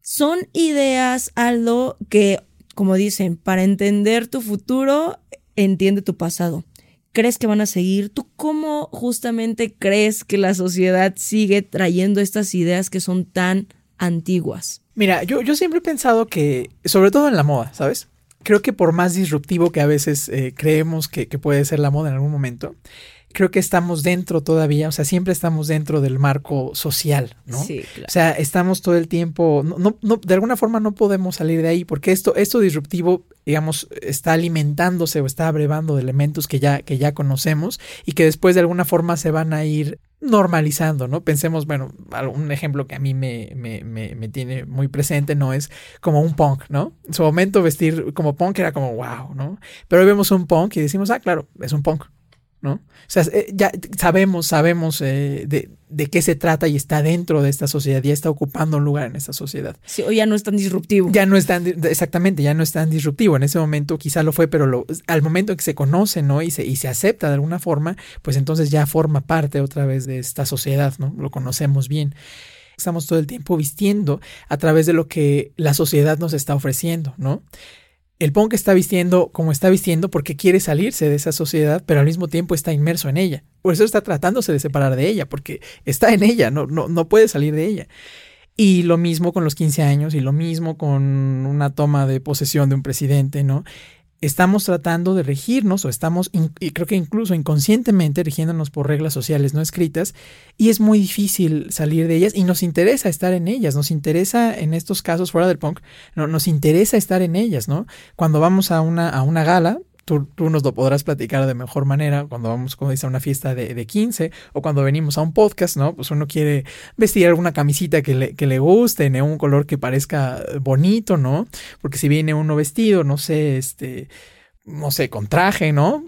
son ideas, Aldo, que, como dicen, para entender tu futuro, entiende tu pasado. ¿Crees que van a seguir? ¿Tú cómo justamente crees que la sociedad sigue trayendo estas ideas que son tan antiguas? Mira, yo, yo siempre he pensado que, sobre todo en la moda, ¿sabes? Creo que por más disruptivo que a veces eh, creemos que, que puede ser la moda en algún momento, creo que estamos dentro todavía, o sea, siempre estamos dentro del marco social, ¿no? Sí, claro. O sea, estamos todo el tiempo, no, no, de alguna forma no podemos salir de ahí, porque esto, esto disruptivo, digamos, está alimentándose o está abrevando de elementos que ya, que ya conocemos y que después de alguna forma se van a ir normalizando, ¿no? Pensemos, bueno, un ejemplo que a mí me, me, me, me, tiene muy presente, ¿no? Es como un punk, ¿no? En su momento vestir como punk era como wow, ¿no? Pero hoy vemos un punk y decimos, ah, claro, es un punk, ¿no? O sea, eh, ya sabemos, sabemos eh, de, de, qué se trata y está dentro de esta sociedad, ya está ocupando un lugar en esta sociedad. Sí, o ya no es tan disruptivo. Ya no es tan, exactamente, ya no es tan disruptivo. En ese momento quizá lo fue, pero lo, al momento en que se conoce, ¿no? Y se, y se acepta de alguna forma, pues entonces ya forma parte otra vez de esta sociedad, ¿no? Lo conocemos bien estamos todo el tiempo vistiendo a través de lo que la sociedad nos está ofreciendo, ¿no? El punk está vistiendo como está vistiendo porque quiere salirse de esa sociedad, pero al mismo tiempo está inmerso en ella. Por eso está tratándose de separar de ella, porque está en ella, no, no, no puede salir de ella. Y lo mismo con los 15 años y lo mismo con una toma de posesión de un presidente, ¿no? Estamos tratando de regirnos o estamos, y creo que incluso inconscientemente, rigiéndonos por reglas sociales no escritas, y es muy difícil salir de ellas y nos interesa estar en ellas, nos interesa en estos casos fuera del punk, no, nos interesa estar en ellas, ¿no? Cuando vamos a una, a una gala, Tú, nos lo podrás platicar de mejor manera cuando vamos, como dice, a una fiesta de, de, 15 o cuando venimos a un podcast, ¿no? Pues uno quiere vestir alguna camisita que le, que le guste, en un color que parezca bonito, ¿no? Porque si viene uno vestido, no sé, este, no sé, con traje, ¿no?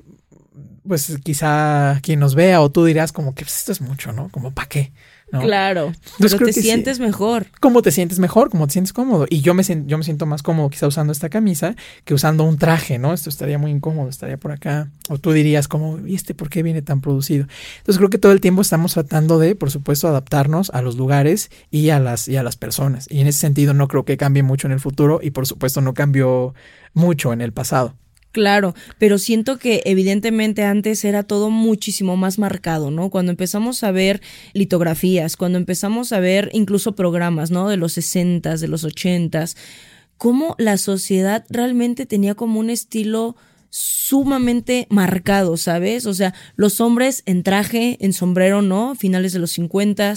Pues quizá quien nos vea o tú dirás como que pues, esto es mucho, ¿no? Como para qué. Claro, pero te sientes mejor. ¿Cómo te sientes mejor? ¿Cómo te sientes cómodo? Y yo me, yo me siento más cómodo quizá usando esta camisa que usando un traje, ¿no? Esto estaría muy incómodo, estaría por acá. O tú dirías como, ¿y este por qué viene tan producido? Entonces creo que todo el tiempo estamos tratando de, por supuesto, adaptarnos a los lugares y a las, y a las personas. Y en ese sentido no creo que cambie mucho en el futuro y por supuesto no cambió mucho en el pasado. Claro, pero siento que evidentemente antes era todo muchísimo más marcado, ¿no? Cuando empezamos a ver litografías, cuando empezamos a ver incluso programas, ¿no? De los 60 de los 80 cómo la sociedad realmente tenía como un estilo sumamente marcado, ¿sabes? O sea, los hombres en traje, en sombrero, ¿no? Finales de los 50,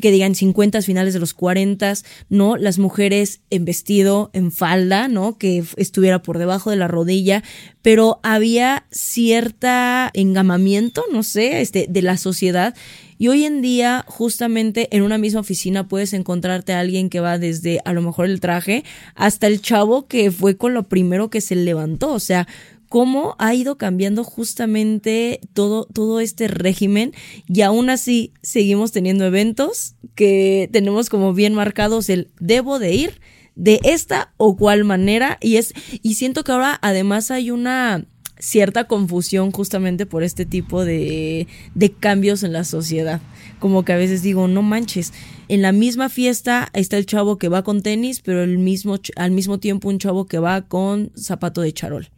que digan 50, finales de los 40, ¿no? Las mujeres en vestido, en falda, ¿no? Que estuviera por debajo de la rodilla, pero había cierta engamamiento, no sé, este, de la sociedad. Y hoy en día, justamente en una misma oficina puedes encontrarte a alguien que va desde a lo mejor el traje hasta el chavo que fue con lo primero que se levantó. O sea, cómo ha ido cambiando justamente todo, todo este régimen. Y aún así seguimos teniendo eventos que tenemos como bien marcados el debo de ir de esta o cual manera. Y es y siento que ahora además hay una cierta confusión justamente por este tipo de, de cambios en la sociedad. Como que a veces digo, no manches, en la misma fiesta está el chavo que va con tenis, pero el mismo, al mismo tiempo un chavo que va con zapato de charol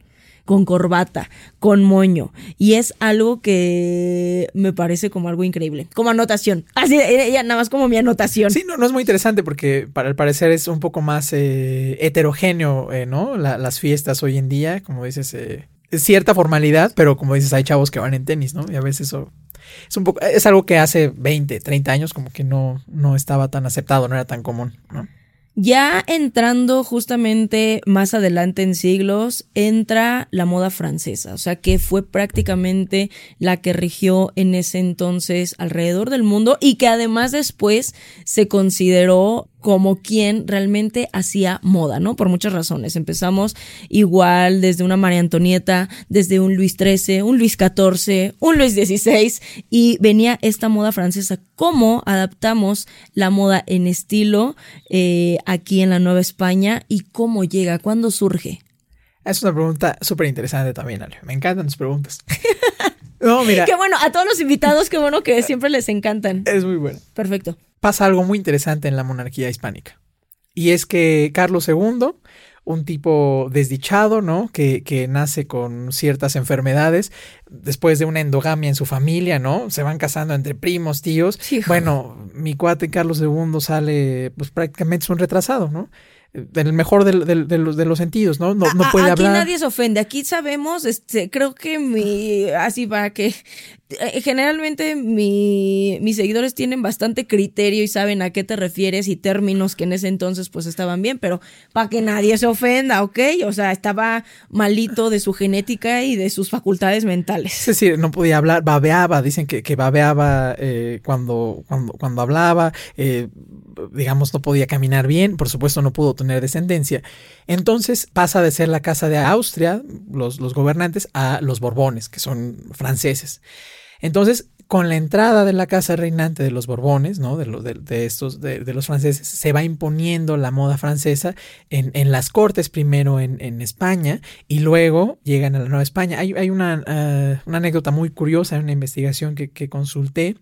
con corbata, con moño. Y es algo que me parece como algo increíble. Como anotación. Así, ya nada más como mi anotación. Sí, no, no es muy interesante porque para el parecer es un poco más eh, heterogéneo, eh, ¿no? las fiestas hoy en día, como dices, eh, es cierta formalidad, pero como dices, hay chavos que van en tenis, ¿no? Y a veces eso es un poco, es algo que hace 20, 30 años como que no, no estaba tan aceptado, no era tan común, ¿no? Ya entrando justamente más adelante en siglos, entra la moda francesa, o sea que fue prácticamente la que rigió en ese entonces alrededor del mundo y que además después se consideró como quien realmente hacía moda, ¿no? Por muchas razones. Empezamos igual desde una María Antonieta, desde un Luis XIII, un Luis XIV, un Luis XVI y venía esta moda francesa. ¿Cómo adaptamos la moda en estilo eh, aquí en la Nueva España y cómo llega? ¿Cuándo surge? Es una pregunta súper interesante también, Ale. Me encantan tus preguntas. No, mira. Qué bueno, a todos los invitados, qué bueno que siempre les encantan. Es muy bueno. Perfecto pasa algo muy interesante en la monarquía hispánica. Y es que Carlos II, un tipo desdichado, ¿no? Que, que, nace con ciertas enfermedades, después de una endogamia en su familia, ¿no? Se van casando entre primos, tíos. bueno, mi cuate Carlos II sale, pues prácticamente es un retrasado, ¿no? En el mejor de, los, de, los, sentidos, ¿no? No, no puede hablar. Aquí nadie se ofende, aquí sabemos, este, creo que mi, así va, que generalmente mi, mis seguidores tienen bastante criterio y saben a qué te refieres y términos que en ese entonces pues estaban bien, pero para que nadie se ofenda, ¿ok? O sea, estaba malito de su genética y de sus facultades mentales. Es decir, no podía hablar, babeaba, dicen que, que babeaba eh, cuando, cuando, cuando hablaba, eh, digamos, no podía caminar bien, por supuesto no pudo tener descendencia. Entonces pasa de ser la casa de Austria, los, gobernantes, a los Borbones, que son franceses. Entonces, con la entrada de la casa reinante de los Borbones, ¿no? de, de, estos, de, los franceses, se va imponiendo la moda francesa en, en las cortes, primero en, en, España y luego llegan a la Nueva España. Hay, hay una, anécdota muy curiosa, una investigación que consulté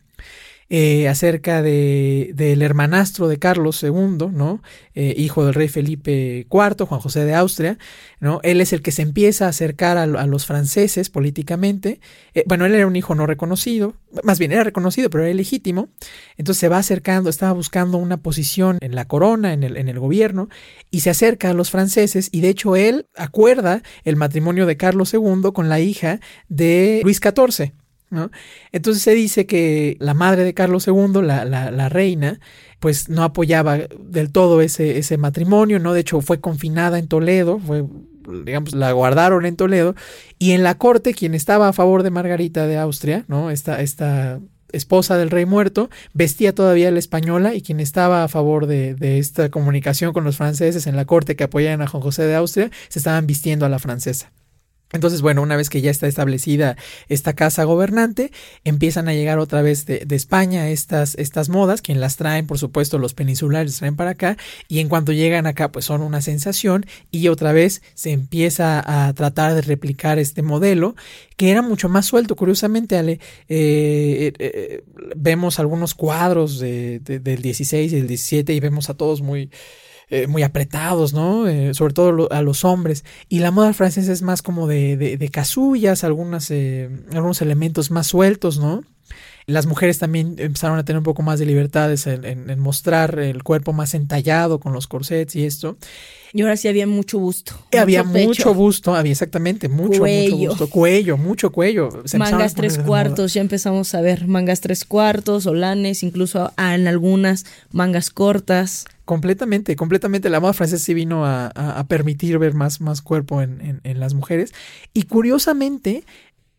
eh, acerca de, del hermanastro de Carlos II, ¿no? Eh, hijo del rey Felipe IV, Juan José de Austria, ¿no? Él es el que se empieza a acercar a, los franceses políticamente. Eh, bueno, él era un hijo no reconocido, más bien era reconocido, pero era ilegítimo. Entonces se va acercando, estaba buscando una posición en la corona, en el, en el gobierno, y se acerca a los franceses, y de hecho él acuerda el matrimonio de Carlos II con la hija de Luis XIV. Entonces se dice que la madre de Carlos II, la, la, reina, pues no apoyaba del todo ese, ese matrimonio, ¿no? De hecho fue confinada en Toledo, fue digamos, la guardaron en Toledo, y en la corte, quien estaba a favor de Margarita de Austria, ¿no? Esta, esta esposa del rey muerto, vestía todavía la española, y quien estaba a favor de, de, esta comunicación con los franceses en la corte que apoyaban a Juan José de Austria, se estaban vistiendo a la francesa. Entonces, bueno, una vez que ya está establecida esta casa gobernante, empiezan a llegar otra vez de, España estas, estas modas, quien las traen, por supuesto, los peninsulares traen para acá, y en cuanto llegan acá, pues son una sensación, y otra vez se empieza a tratar de replicar este modelo, que era mucho más suelto, curiosamente, Ale, eh, eh, eh, vemos algunos cuadros de, del 16 y del 17 y vemos a todos muy eh, muy apretados, ¿no? Eh, sobre todo a los hombres. Y la moda francesa es más como de, de, casullas, algunas, eh, algunos elementos más sueltos, ¿no? Las mujeres también empezaron a tener un poco más de libertades en, mostrar el cuerpo más entallado con los corsets y esto. Y ahora sí había mucho busto. había mucho busto, había exactamente mucho, mucho busto. Cuello, mucho cuello. mangas tres cuartos, ya empezamos a ver mangas tres cuartos, olanes, incluso en algunas mangas cortas. Completamente, completamente. La moda francesa sí vino a, permitir ver más, más cuerpo en, en, las mujeres. Y curiosamente,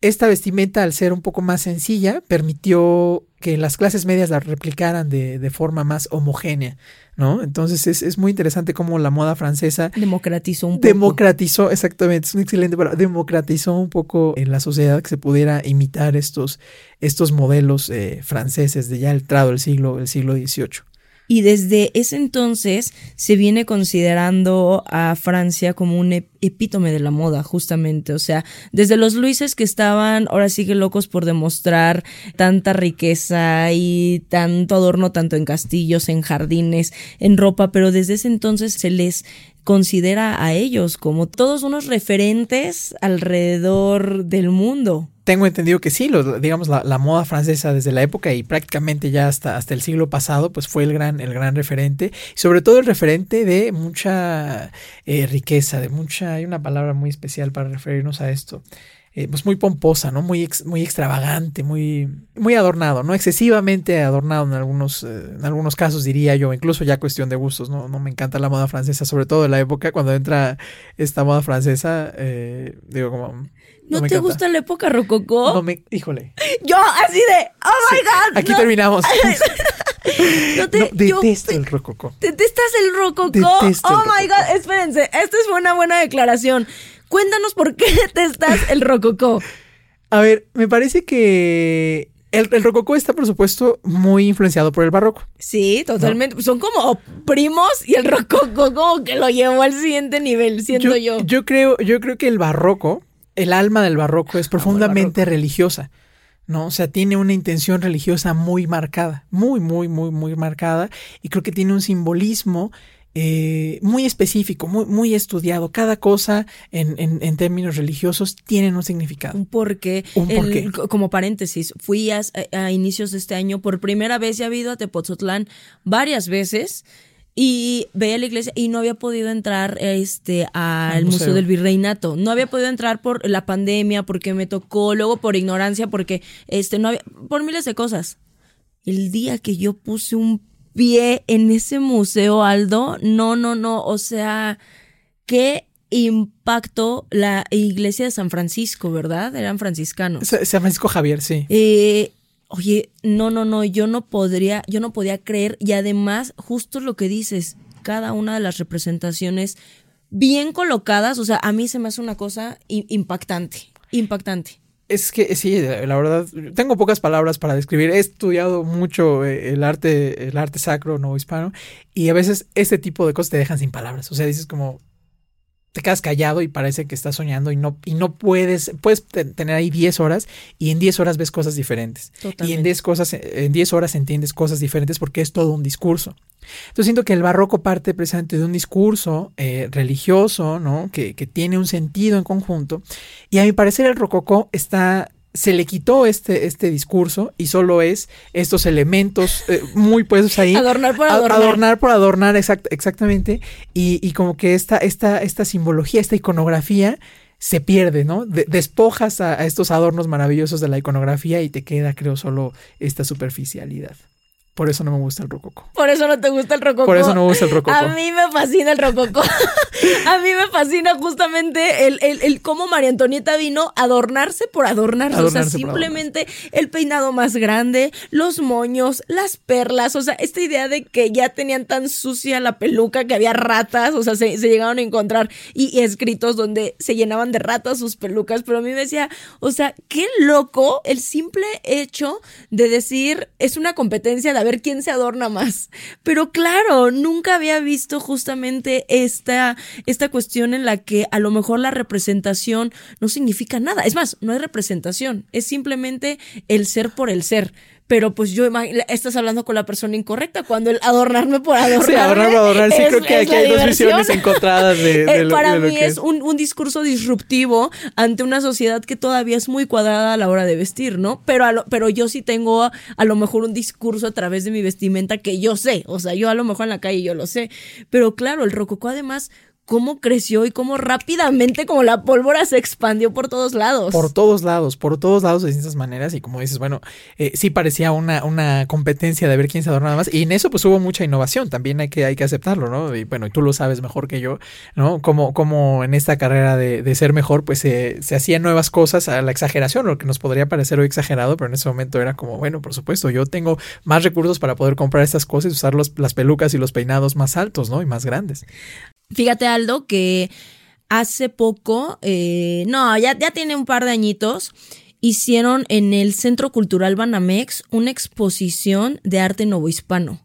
esta vestimenta, al ser un poco más sencilla, permitió que las clases medias la replicaran de, de forma más homogénea, ¿no? Entonces es, es, muy interesante cómo la moda francesa democratizó un poco. Democratizó, exactamente, es un excelente, pero democratizó un poco en la sociedad que se pudiera imitar estos, estos modelos eh, franceses de ya el trado del siglo, el siglo XVIII. Y desde ese entonces se viene considerando a Francia como un epítome de la moda, justamente. O sea, desde los Luises que estaban ahora sí locos por demostrar tanta riqueza y tanto adorno, tanto en castillos, en jardines, en ropa, pero desde ese entonces se les considera a ellos como todos unos referentes alrededor del mundo. Tengo entendido que sí, digamos la, moda francesa desde la época y prácticamente ya hasta, hasta el siglo pasado, pues fue el gran, el gran referente, sobre todo el referente de mucha eh, riqueza, de mucha, hay una palabra muy especial para referirnos a esto, eh, pues muy pomposa, ¿no? Muy, muy extravagante, muy, muy adornado, ¿no? Excesivamente adornado en algunos, eh, en algunos casos, diría yo, incluso ya cuestión de gustos, ¿no? No me encanta la moda francesa, sobre todo en la época cuando entra esta moda francesa, digo como... ¿No, te gusta la época rococó? No me, híjole. Yo así de, oh my god. Aquí terminamos. no te, detesto el rococó. ¿Detestas el rococó? oh my god, espérense, esta es una buena declaración. Cuéntanos por qué detestas el rococó. A ver, me parece que el, rococó está, por supuesto, muy influenciado por el barroco. Sí, totalmente. Son como primos y el rococó como que lo llevó al siguiente nivel, siento yo. Yo, creo, yo creo que el barroco, el alma del barroco es profundamente religiosa. ¿no? O sea, tiene una intención religiosa muy marcada, muy, muy, muy, muy marcada, y creo que tiene un simbolismo eh, muy específico, muy, muy estudiado. Cada cosa en, en, términos religiosos tiene un significado. Un porqué. Un porqué. como paréntesis, fui a, a, inicios de este año por primera vez, ya he ido a Tepoztlán varias veces y veía la iglesia y no había podido entrar este al museo. del Virreinato. No había podido entrar por la pandemia, porque me tocó, luego por ignorancia, porque este no había, por miles de cosas. El día que yo puse un pie en ese museo, Aldo, no, no, no, o sea, qué impacto la iglesia de San Francisco, ¿verdad? Eran franciscanos. San Francisco Javier, sí. Eh, oye, no, no, no, yo no podría, yo no podía creer y además justo lo que dices, cada una de las representaciones bien colocadas, o sea, a mí se me hace una cosa impactante, impactante. Es que sí, la verdad, tengo pocas palabras para describir. He estudiado mucho eh, el arte, el arte sacro no hispano, y a veces este tipo de cosas te dejan sin palabras. O sea, dices como, te quedas callado y parece que estás soñando y no, y no puedes, puedes tener ahí 10 horas y en 10 horas ves cosas diferentes. Y en 10 cosas, en 10 horas entiendes cosas diferentes porque es todo un discurso. Entonces siento que el barroco parte precisamente de un discurso eh, religioso, ¿no? Que, que tiene un sentido en conjunto. Y a mi parecer el rococó está se le quitó este, este discurso y solo es estos elementos eh, muy puestos ahí. Adornar por adornar. Adornar por adornar, exactamente. Y, y, como que esta, esta, esta simbología, esta iconografía se pierde, ¿no? despojas a estos adornos maravillosos de la iconografía y te queda, creo, solo esta superficialidad. Por eso no me gusta el rococó. Por eso no te gusta el rococó. Por eso no me gusta el rococó. A mí me fascina el rococó. a mí me fascina justamente el, el, el, cómo María Antonieta vino a adornarse por adornarse. o sea, simplemente el peinado más grande, los moños, las perlas. O sea, esta idea de que ya tenían tan sucia la peluca que había ratas. O sea, se, se llegaron a encontrar y, escritos donde se llenaban de ratas sus pelucas. Pero a mí me decía, o sea, qué loco el simple hecho de decir es una competencia de a ver quién se adorna más. Pero claro, nunca había visto justamente esta, esta cuestión en la que a lo mejor la representación no significa nada. Es más, no es representación, es simplemente el ser por el ser pero pues yo estás hablando con la persona incorrecta cuando el adornarme por adornar. Sí, adornar por adornar. Sí, creo que aquí hay dos visiones encontradas de, eh, Para mí es, un, un, discurso disruptivo ante una sociedad que todavía es muy cuadrada a la hora de vestir, ¿no? Pero, a pero yo sí tengo a, lo mejor un discurso a través de mi vestimenta que yo sé. O sea, yo a lo mejor en la calle yo lo sé. Pero claro, el rococó además cómo creció y cómo rápidamente como la pólvora se expandió por todos lados. Por todos lados, por todos lados de distintas maneras y como dices, bueno, eh, sí parecía una, una competencia de ver quién se adornaba más y en eso pues hubo mucha innovación, también hay que, hay que aceptarlo, ¿no? Y bueno, y tú lo sabes mejor que yo, ¿no? Como, como en esta carrera de, de ser mejor pues se hacían nuevas cosas a la exageración, lo que nos podría parecer hoy exagerado, pero en ese momento era como, bueno, por supuesto, yo tengo más recursos para poder comprar estas cosas y usar los, las pelucas y los peinados más altos, ¿no? Y más grandes. Fíjate, Aldo, que hace poco, eh, no, ya, ya tiene un par de añitos, hicieron en el Centro Cultural Banamex una exposición de arte novohispano.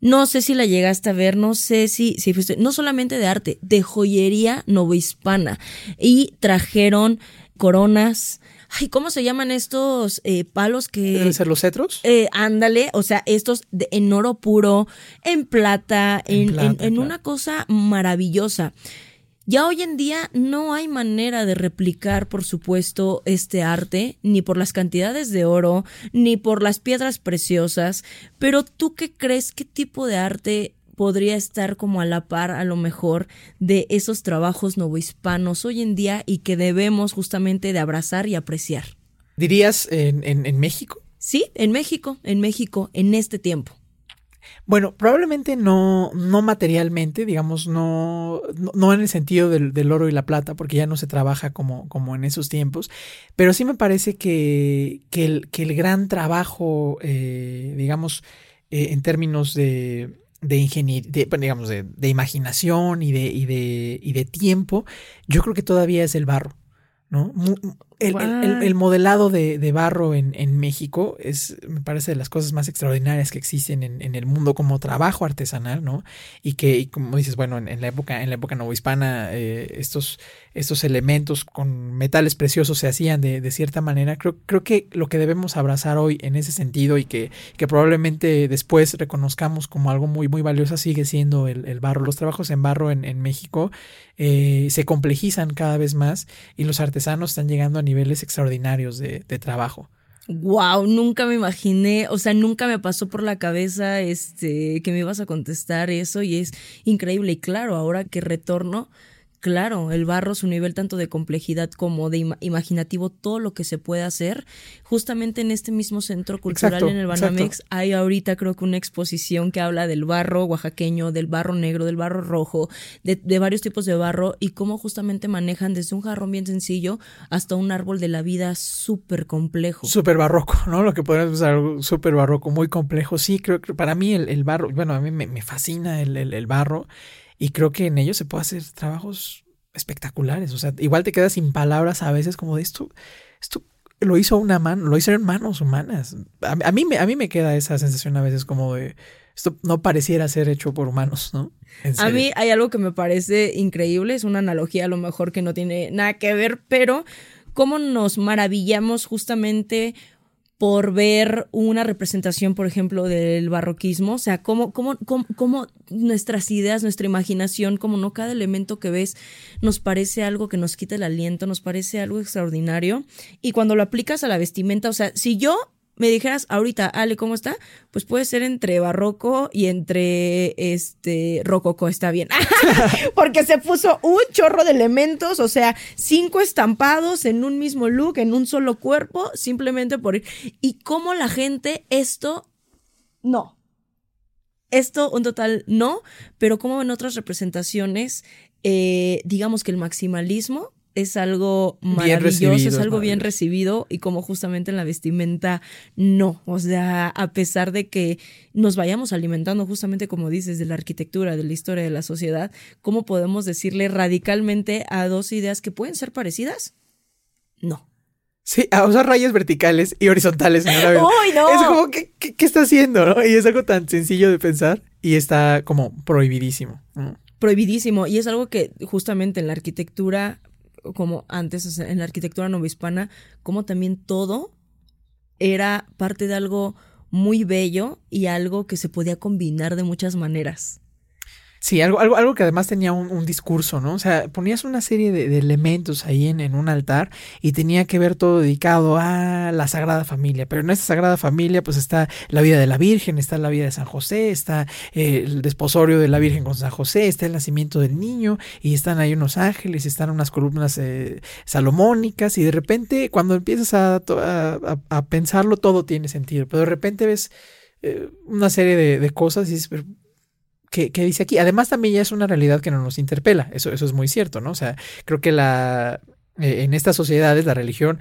No sé si la llegaste a ver, no sé si, si fuiste, no solamente de arte, de joyería novohispana. Y trajeron coronas, Ay, ¿cómo se llaman estos eh, palos que. ¿Deben ser los cetros? Eh, ándale, o sea, estos de, en oro puro, en plata, en, en, una cosa maravillosa. Ya hoy en día no hay manera de replicar, por supuesto, este arte, ni por las cantidades de oro, ni por las piedras preciosas, pero tú qué crees, qué tipo de arte podría estar como a la par a lo mejor de esos trabajos novohispanos hoy en día y que debemos justamente de abrazar y apreciar. ¿Dirías en, en México? Sí, en México, en México, en este tiempo. Bueno, probablemente no, no materialmente, digamos, no, no, en el sentido del, del, oro y la plata, porque ya no se trabaja como, como en esos tiempos, pero sí me parece que, que, el, que el gran trabajo, eh, digamos, eh, en términos de, de ingeniería, digamos, de, de imaginación y de, y, de, y de tiempo, yo creo que todavía es el barro. ¿no? El, modelado de, barro en, México es, me parece, de las cosas más extraordinarias que existen en, el mundo como trabajo artesanal, ¿no? Y que, como dices, bueno, en, la época, en la época novohispana, eh, estos, estos elementos con metales preciosos se hacían de, cierta manera. Creo, creo que lo que debemos abrazar hoy en ese sentido y que, que probablemente después reconozcamos como algo muy, muy valioso sigue siendo el, barro. Los trabajos en barro en, México eh, se complejizan cada vez más y los artesanos están llegando a niveles extraordinarios de, trabajo. Wow, nunca me imaginé, o sea, nunca me pasó por la cabeza este que me ibas a contestar eso y es increíble y claro, ahora que retorno Claro, el barro, su nivel tanto de complejidad como de imaginativo, todo lo que se puede hacer. Justamente en este mismo centro cultural en el Banamex hay ahorita creo que una exposición que habla del barro oaxaqueño, del barro negro, del barro rojo, de, varios tipos de barro y cómo justamente manejan desde un jarrón bien sencillo hasta un árbol de la vida súper complejo. Súper barroco, ¿no? Lo que podemos usar, súper barroco, muy complejo. Sí, creo que para mí el, barro, bueno, a mí me, fascina el, el barro. Y creo que en ellos se puede hacer trabajos espectaculares. O sea, igual te quedas sin palabras a veces como de esto, esto lo hizo una mano, lo hicieron manos humanas. A, mí, a mí me queda esa sensación a veces como de esto no pareciera ser hecho por humanos, ¿no? A mí hay algo que me parece increíble, es una analogía a lo mejor que no tiene nada que ver, pero cómo nos maravillamos justamente por ver una representación, por ejemplo, del barroquismo, o sea, cómo, cómo, cómo, nuestras ideas, nuestra imaginación, como no cada elemento que ves nos parece algo que nos quita el aliento, nos parece algo extraordinario, y cuando lo aplicas a la vestimenta, o sea, si yo me dijeras ahorita, Ale, ¿cómo está? Pues puede ser entre barroco y entre este rococo, está bien. Porque se puso un chorro de elementos, o sea, cinco estampados en un mismo look, en un solo cuerpo, simplemente por ir. Y cómo la gente esto no. Esto un total no, pero como en otras representaciones, eh, digamos que el maximalismo es algo maravilloso, es algo bien recibido y como justamente en la vestimenta no, o sea, a pesar de que nos vayamos alimentando justamente como dices de la arquitectura, de la historia de la sociedad, ¿cómo podemos decirle radicalmente a dos ideas que pueden ser parecidas? No. Sí, a usar rayas verticales y horizontales. ¡Uy, no! Es como, ¿qué, qué, está haciendo? Y es algo tan sencillo de pensar y está como prohibidísimo. Prohibidísimo. Y es algo que justamente en la arquitectura como antes en la arquitectura novohispana, como también todo era parte de algo muy bello y algo que se podía combinar de muchas maneras. Sí, algo, algo, algo que además tenía un, discurso, ¿no? O sea, ponías una serie de, elementos ahí en, en, un altar y tenía que ver todo dedicado a la Sagrada Familia. Pero en esta Sagrada Familia, pues está la vida de la Virgen, está la vida de San José, está eh, el desposorio de la Virgen con San José, está el nacimiento del niño y están ahí unos ángeles, están unas columnas eh, salomónicas y de repente cuando empiezas a, a, pensarlo todo tiene sentido. Pero de repente ves eh, una serie de, de cosas y dices, que, dice aquí. Además, también ya es una realidad que no nos interpela. Eso, eso es muy cierto, ¿no? O sea, creo que la, eh, en estas sociedades la religión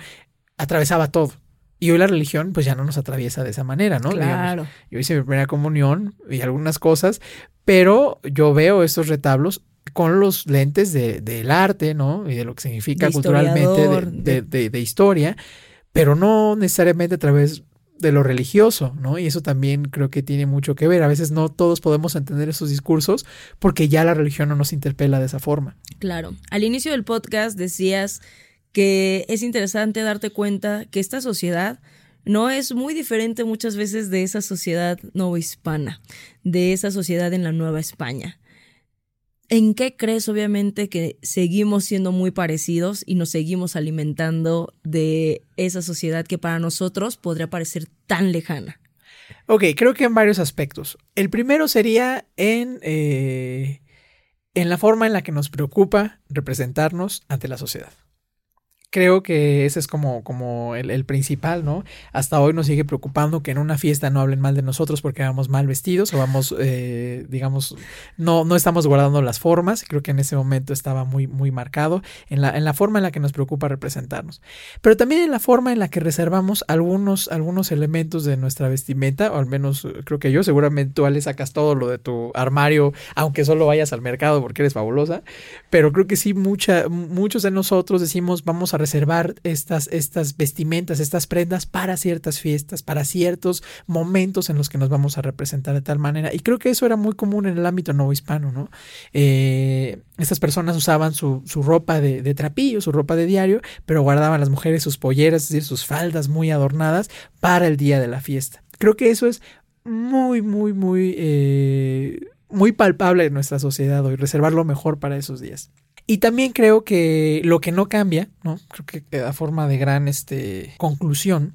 atravesaba todo. Y hoy la religión, pues ya no nos atraviesa de esa manera, ¿no? Claro. yo hice mi primera comunión y algunas cosas, pero yo veo estos retablos con los lentes de, del arte, ¿no? Y de lo que significa culturalmente de, de, de, historia, pero no necesariamente a través de lo religioso, ¿no? Y eso también creo que tiene mucho que ver. A veces no todos podemos entender esos discursos porque ya la religión no nos interpela de esa forma. Claro. Al inicio del podcast decías que es interesante darte cuenta que esta sociedad no es muy diferente muchas veces de esa sociedad novohispana, de esa sociedad en la Nueva España. ¿En qué crees, obviamente, que seguimos siendo muy parecidos y nos seguimos alimentando de esa sociedad que para nosotros podría parecer tan lejana? Ok, creo que en varios aspectos. El primero sería en, eh, en la forma en la que nos preocupa representarnos ante la sociedad creo que ese es como, como el, principal, ¿no? Hasta hoy nos sigue preocupando que en una fiesta no hablen mal de nosotros porque vamos mal vestidos o vamos, eh, digamos, no, no estamos guardando las formas. Creo que en ese momento estaba muy, muy marcado en la, en la forma en la que nos preocupa representarnos. Pero también en la forma en la que reservamos algunos, algunos elementos de nuestra vestimenta, o al menos eh, creo que yo, seguramente tú, Ale, sacas todo lo de tu armario, aunque solo vayas al mercado porque eres fabulosa. Pero creo que sí, mucha, muchos de nosotros decimos, vamos a reservar estas, estas vestimentas, estas prendas para ciertas fiestas, para ciertos momentos en los que nos vamos a representar de tal manera. Y creo que eso era muy común en el ámbito no hispano, ¿no? Eh, estas personas usaban su, ropa de, de, trapillo, su ropa de diario, pero guardaban las mujeres sus polleras, es decir, sus faldas muy adornadas para el día de la fiesta. Creo que eso es muy, muy, muy, eh, muy palpable en nuestra sociedad hoy, reservarlo mejor para esos días. Y también creo que lo que no cambia, ¿no? Creo que a forma de gran este, conclusión,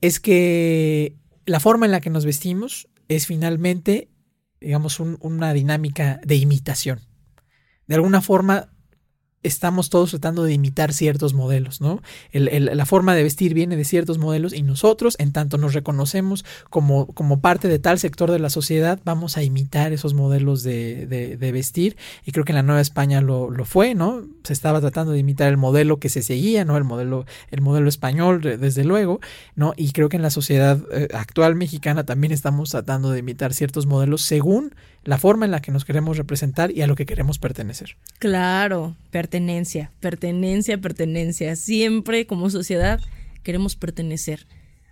es que la forma en la que nos vestimos es finalmente, digamos, una dinámica de imitación. De alguna forma estamos todos tratando de imitar ciertos modelos, ¿no? la forma de vestir viene de ciertos modelos y nosotros, en tanto nos reconocemos como, como parte de tal sector de la sociedad, vamos a imitar esos modelos de, de, vestir y creo que en la Nueva España lo, lo, fue, ¿no? Se estaba tratando de imitar el modelo que se seguía, ¿no? El modelo, el modelo español, desde luego, ¿no? Y creo que en la sociedad eh, actual mexicana también estamos tratando de imitar ciertos modelos según la forma en la que nos queremos representar y a lo que queremos pertenecer. Claro, pertenencia, pertenencia, pertenencia. Siempre como sociedad queremos pertenecer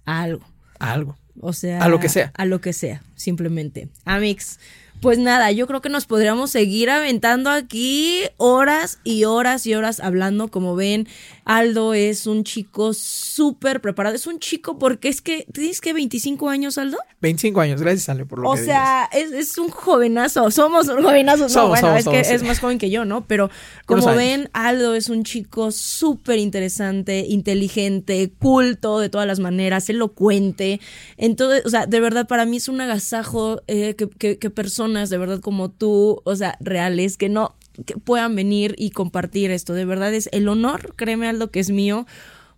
a algo. A algo. O sea, a lo que sea. A lo que sea, simplemente. Amix, pues nada, yo creo que nos podríamos seguir aventando aquí horas y horas y horas hablando. Como ven, Aldo es un chico súper preparado. Es un chico porque es que, ¿tienes que 25 años, Aldo? 25 años, gracias, Ale, por lo o que O sea, es, un jovenazo. Somos un jovenazo. No, bueno, es que es más joven que yo, ¿no? Pero como ven, Aldo es un chico súper interesante, inteligente, culto de todas las maneras, elocuente. Entonces, o sea, de verdad, para mí es un agasajo eh, que, que, que personas de verdad como tú, o sea, reales, que no que puedan venir y compartir esto. De verdad es el honor, créeme Aldo, que es mío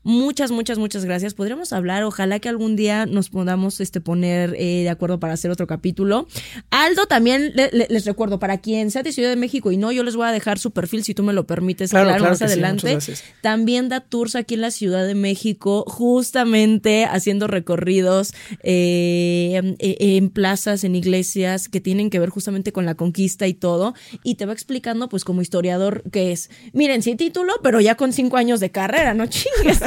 Muchas, muchas, muchas gracias. Podríamos hablar, ojalá que algún día nos podamos este, poner eh, de acuerdo para hacer otro capítulo. Aldo también les recuerdo, para quien sea de Ciudad de México y no, yo les voy a dejar su perfil si tú me lo permites, claro, más adelante. también da tours aquí en la Ciudad de México, justamente haciendo recorridos eh, eh, en plazas, en iglesias que tienen que ver justamente con la conquista y todo. Y te va explicando, pues, como historiador, que es, miren, sí título, pero ya con cinco años de carrera, no chingues.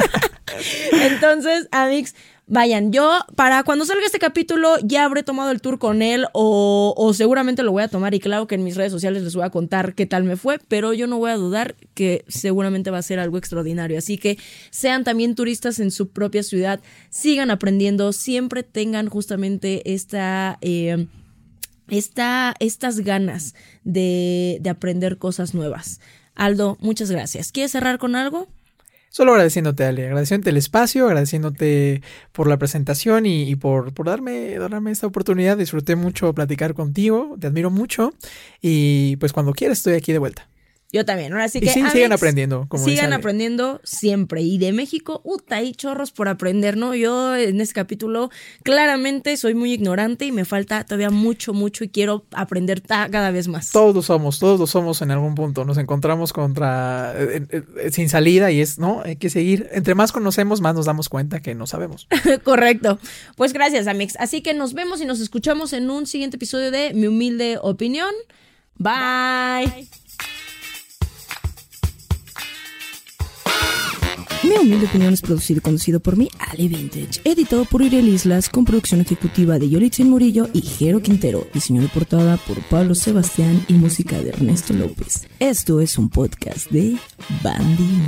Entonces, Amix, vayan, yo para cuando salga este capítulo ya habré tomado el tour con él o, seguramente lo voy a tomar y claro que en mis redes sociales les voy a contar qué tal me fue, pero yo no voy a dudar que seguramente va a ser algo extraordinario. Así que sean también turistas en su propia ciudad, sigan aprendiendo, siempre tengan justamente esta... Eh, estas ganas de, de aprender cosas nuevas. Aldo, muchas gracias. ¿Quieres cerrar con algo? Solo agradeciéndote, Ale, agradeciéndote el espacio, agradeciéndote por la presentación y, por, por darme, darme esta oportunidad. Disfruté mucho platicar contigo, te admiro mucho y pues cuando quieras estoy aquí de vuelta. Yo también. Ahora sí que. Y sigan aprendiendo. Como sigan aprendiendo siempre. Y de México, uta, hay chorros por aprender, ¿no? Yo en este capítulo claramente soy muy ignorante y me falta todavía mucho, mucho y quiero aprender cada vez más. Todos lo somos, todos lo somos en algún punto. Nos encontramos contra. Eh, eh, eh, sin salida y es, ¿no? Hay que seguir. Entre más conocemos, más nos damos cuenta que no sabemos. Correcto. Pues gracias, Amix. Así que nos vemos y nos escuchamos en un siguiente episodio de Mi Humilde Opinión. Bye. Mi humilde opinión es producido y conducido por mí, Ali Vintage, editado por Uriel Islas, con producción ejecutiva de Yolitzin Murillo y Jero Quintero, diseño de portada por Pablo Sebastián y música de Ernesto López. Esto es un podcast de Bandy